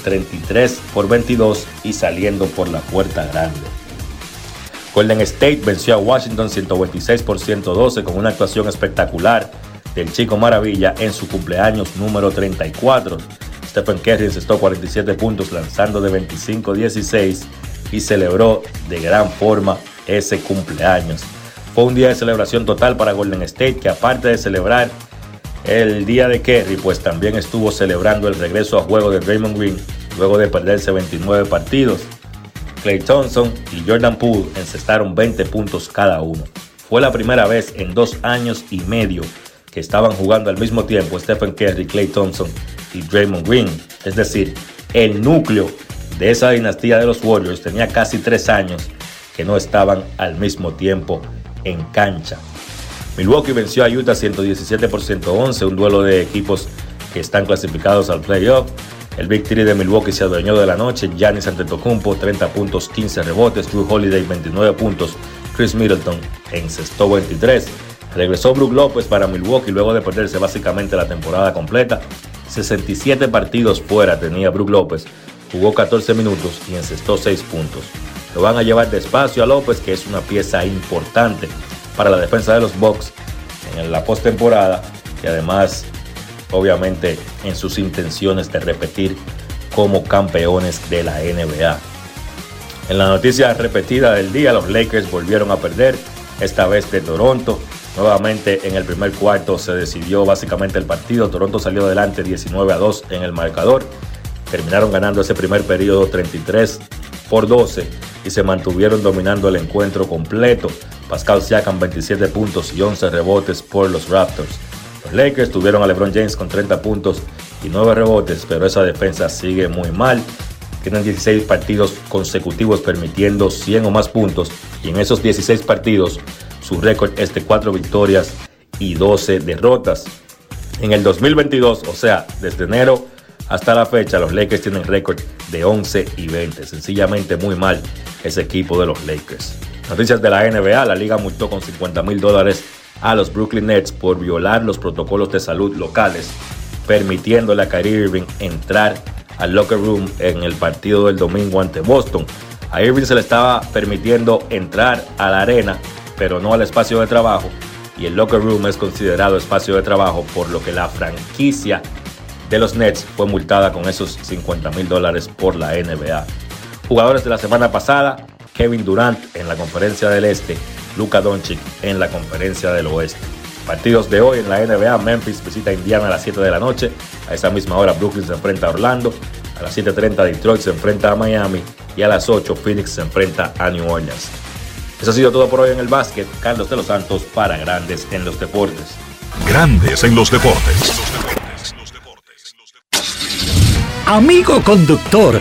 33 por 22 y saliendo por la puerta grande. Golden State venció a Washington 126 por 112 con una actuación espectacular del Chico Maravilla en su cumpleaños número 34. Stephen Curry encestó 47 puntos lanzando de 25-16 y celebró de gran forma ese cumpleaños. Fue un día de celebración total para Golden State que aparte de celebrar el día de Kerry, pues también estuvo celebrando el regreso a juego de Draymond Green luego de perderse 29 partidos. Clay Thompson y Jordan Poole encestaron 20 puntos cada uno. Fue la primera vez en dos años y medio que estaban jugando al mismo tiempo Stephen Curry, Clay Thompson y Draymond Green. Es decir, el núcleo de esa dinastía de los Warriors tenía casi tres años que no estaban al mismo tiempo en cancha. Milwaukee venció a Utah 117 por 111, un duelo de equipos que están clasificados al playoff. El Big Three de Milwaukee se adueñó de la noche. Giannis Antetokounmpo 30 puntos, 15 rebotes. Drew Holiday 29 puntos. Chris Middleton encestó 23. Regresó Brook López para Milwaukee luego de perderse básicamente la temporada completa. 67 partidos fuera tenía Brook López, jugó 14 minutos y encestó 6 puntos. Lo van a llevar despacio a López, que es una pieza importante para la defensa de los Bucks en la postemporada y además, obviamente, en sus intenciones de repetir como campeones de la NBA. En la noticia repetida del día, los Lakers volvieron a perder, esta vez de Toronto. Nuevamente en el primer cuarto se decidió básicamente el partido. Toronto salió adelante 19 a 2 en el marcador. Terminaron ganando ese primer periodo 33 por 12 y se mantuvieron dominando el encuentro completo. Pascal Siakam 27 puntos y 11 rebotes por los Raptors. Los Lakers tuvieron a LeBron James con 30 puntos y 9 rebotes, pero esa defensa sigue muy mal. Tienen 16 partidos consecutivos permitiendo 100 o más puntos y en esos 16 partidos su récord es de 4 victorias y 12 derrotas. En el 2022, o sea, desde enero hasta la fecha, los Lakers tienen récord de 11 y 20. Sencillamente muy mal ese equipo de los Lakers. Noticias de la NBA, la liga multó con 50 mil dólares a los Brooklyn Nets por violar los protocolos de salud locales, permitiéndole a Kyrie Irving entrar al locker room en el partido del domingo ante Boston. A Irving se le estaba permitiendo entrar a la arena, pero no al espacio de trabajo, y el locker room es considerado espacio de trabajo, por lo que la franquicia de los Nets fue multada con esos 50 mil dólares por la NBA. Jugadores de la semana pasada, Kevin Durant en la conferencia del Este, Luka Doncic en la conferencia del Oeste. Partidos de hoy en la NBA, Memphis visita a Indiana a las 7 de la noche, a esa misma hora Brooklyn se enfrenta a Orlando, a las 7.30 Detroit se enfrenta a Miami y a las 8 Phoenix se enfrenta a New Orleans. Eso ha sido todo por hoy en el básquet. Carlos de los Santos para Grandes en los Deportes. Grandes en los deportes. Amigo conductor,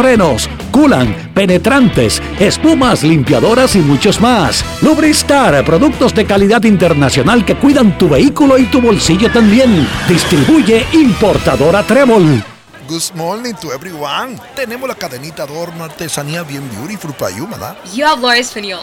frenos, culan, penetrantes, espumas, limpiadoras y muchos más. Lubristar, productos de calidad internacional que cuidan tu vehículo y tu bolsillo también. Distribuye importadora Trébol. Good morning to everyone. Tenemos la cadenita adorno artesanía bien beautiful para you, ¿verdad? Yo hablo español.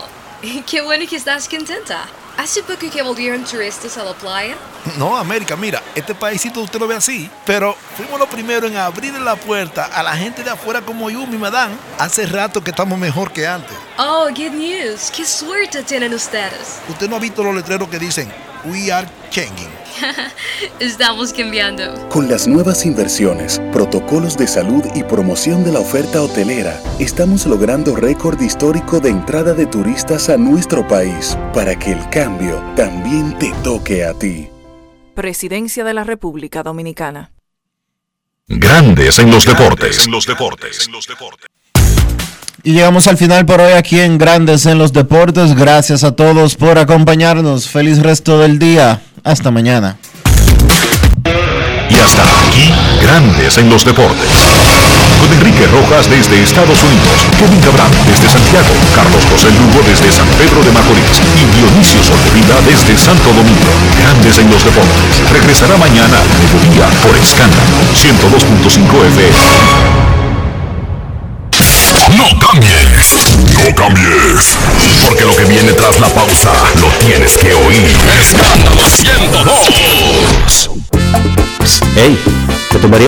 Qué bueno que estás contenta. ¿Hace poco que volvieron turistas a la playa? No, América, mira, este paísito usted lo ve así, pero fuimos los primeros en abrir la puerta a la gente de afuera como yo, mi madame. Hace rato que estamos mejor que antes. Oh, good news. Qué suerte tienen ustedes. Usted no ha visto los letreros que dicen, We are changing. Estamos cambiando. Con las nuevas inversiones, protocolos de salud y promoción de la oferta hotelera, estamos logrando récord histórico de entrada de turistas a nuestro país para que el cambio también te toque a ti. Presidencia de la República Dominicana. Grandes en los deportes. En los deportes. Y llegamos al final por hoy aquí en Grandes en los Deportes. Gracias a todos por acompañarnos. Feliz resto del día. Hasta mañana. Y hasta aquí, Grandes en los Deportes. Con Enrique Rojas desde Estados Unidos, Kevin Cabral desde Santiago, Carlos José Lugo desde San Pedro de Macorís y Dionisio Solterida desde Santo Domingo. Grandes en los Deportes. Regresará mañana a mediodía por Escándalo 102.5 FM. No cambies, no cambies, porque lo que viene tras la pausa lo tienes que oír. Escándalo 102. Hey, te tomaría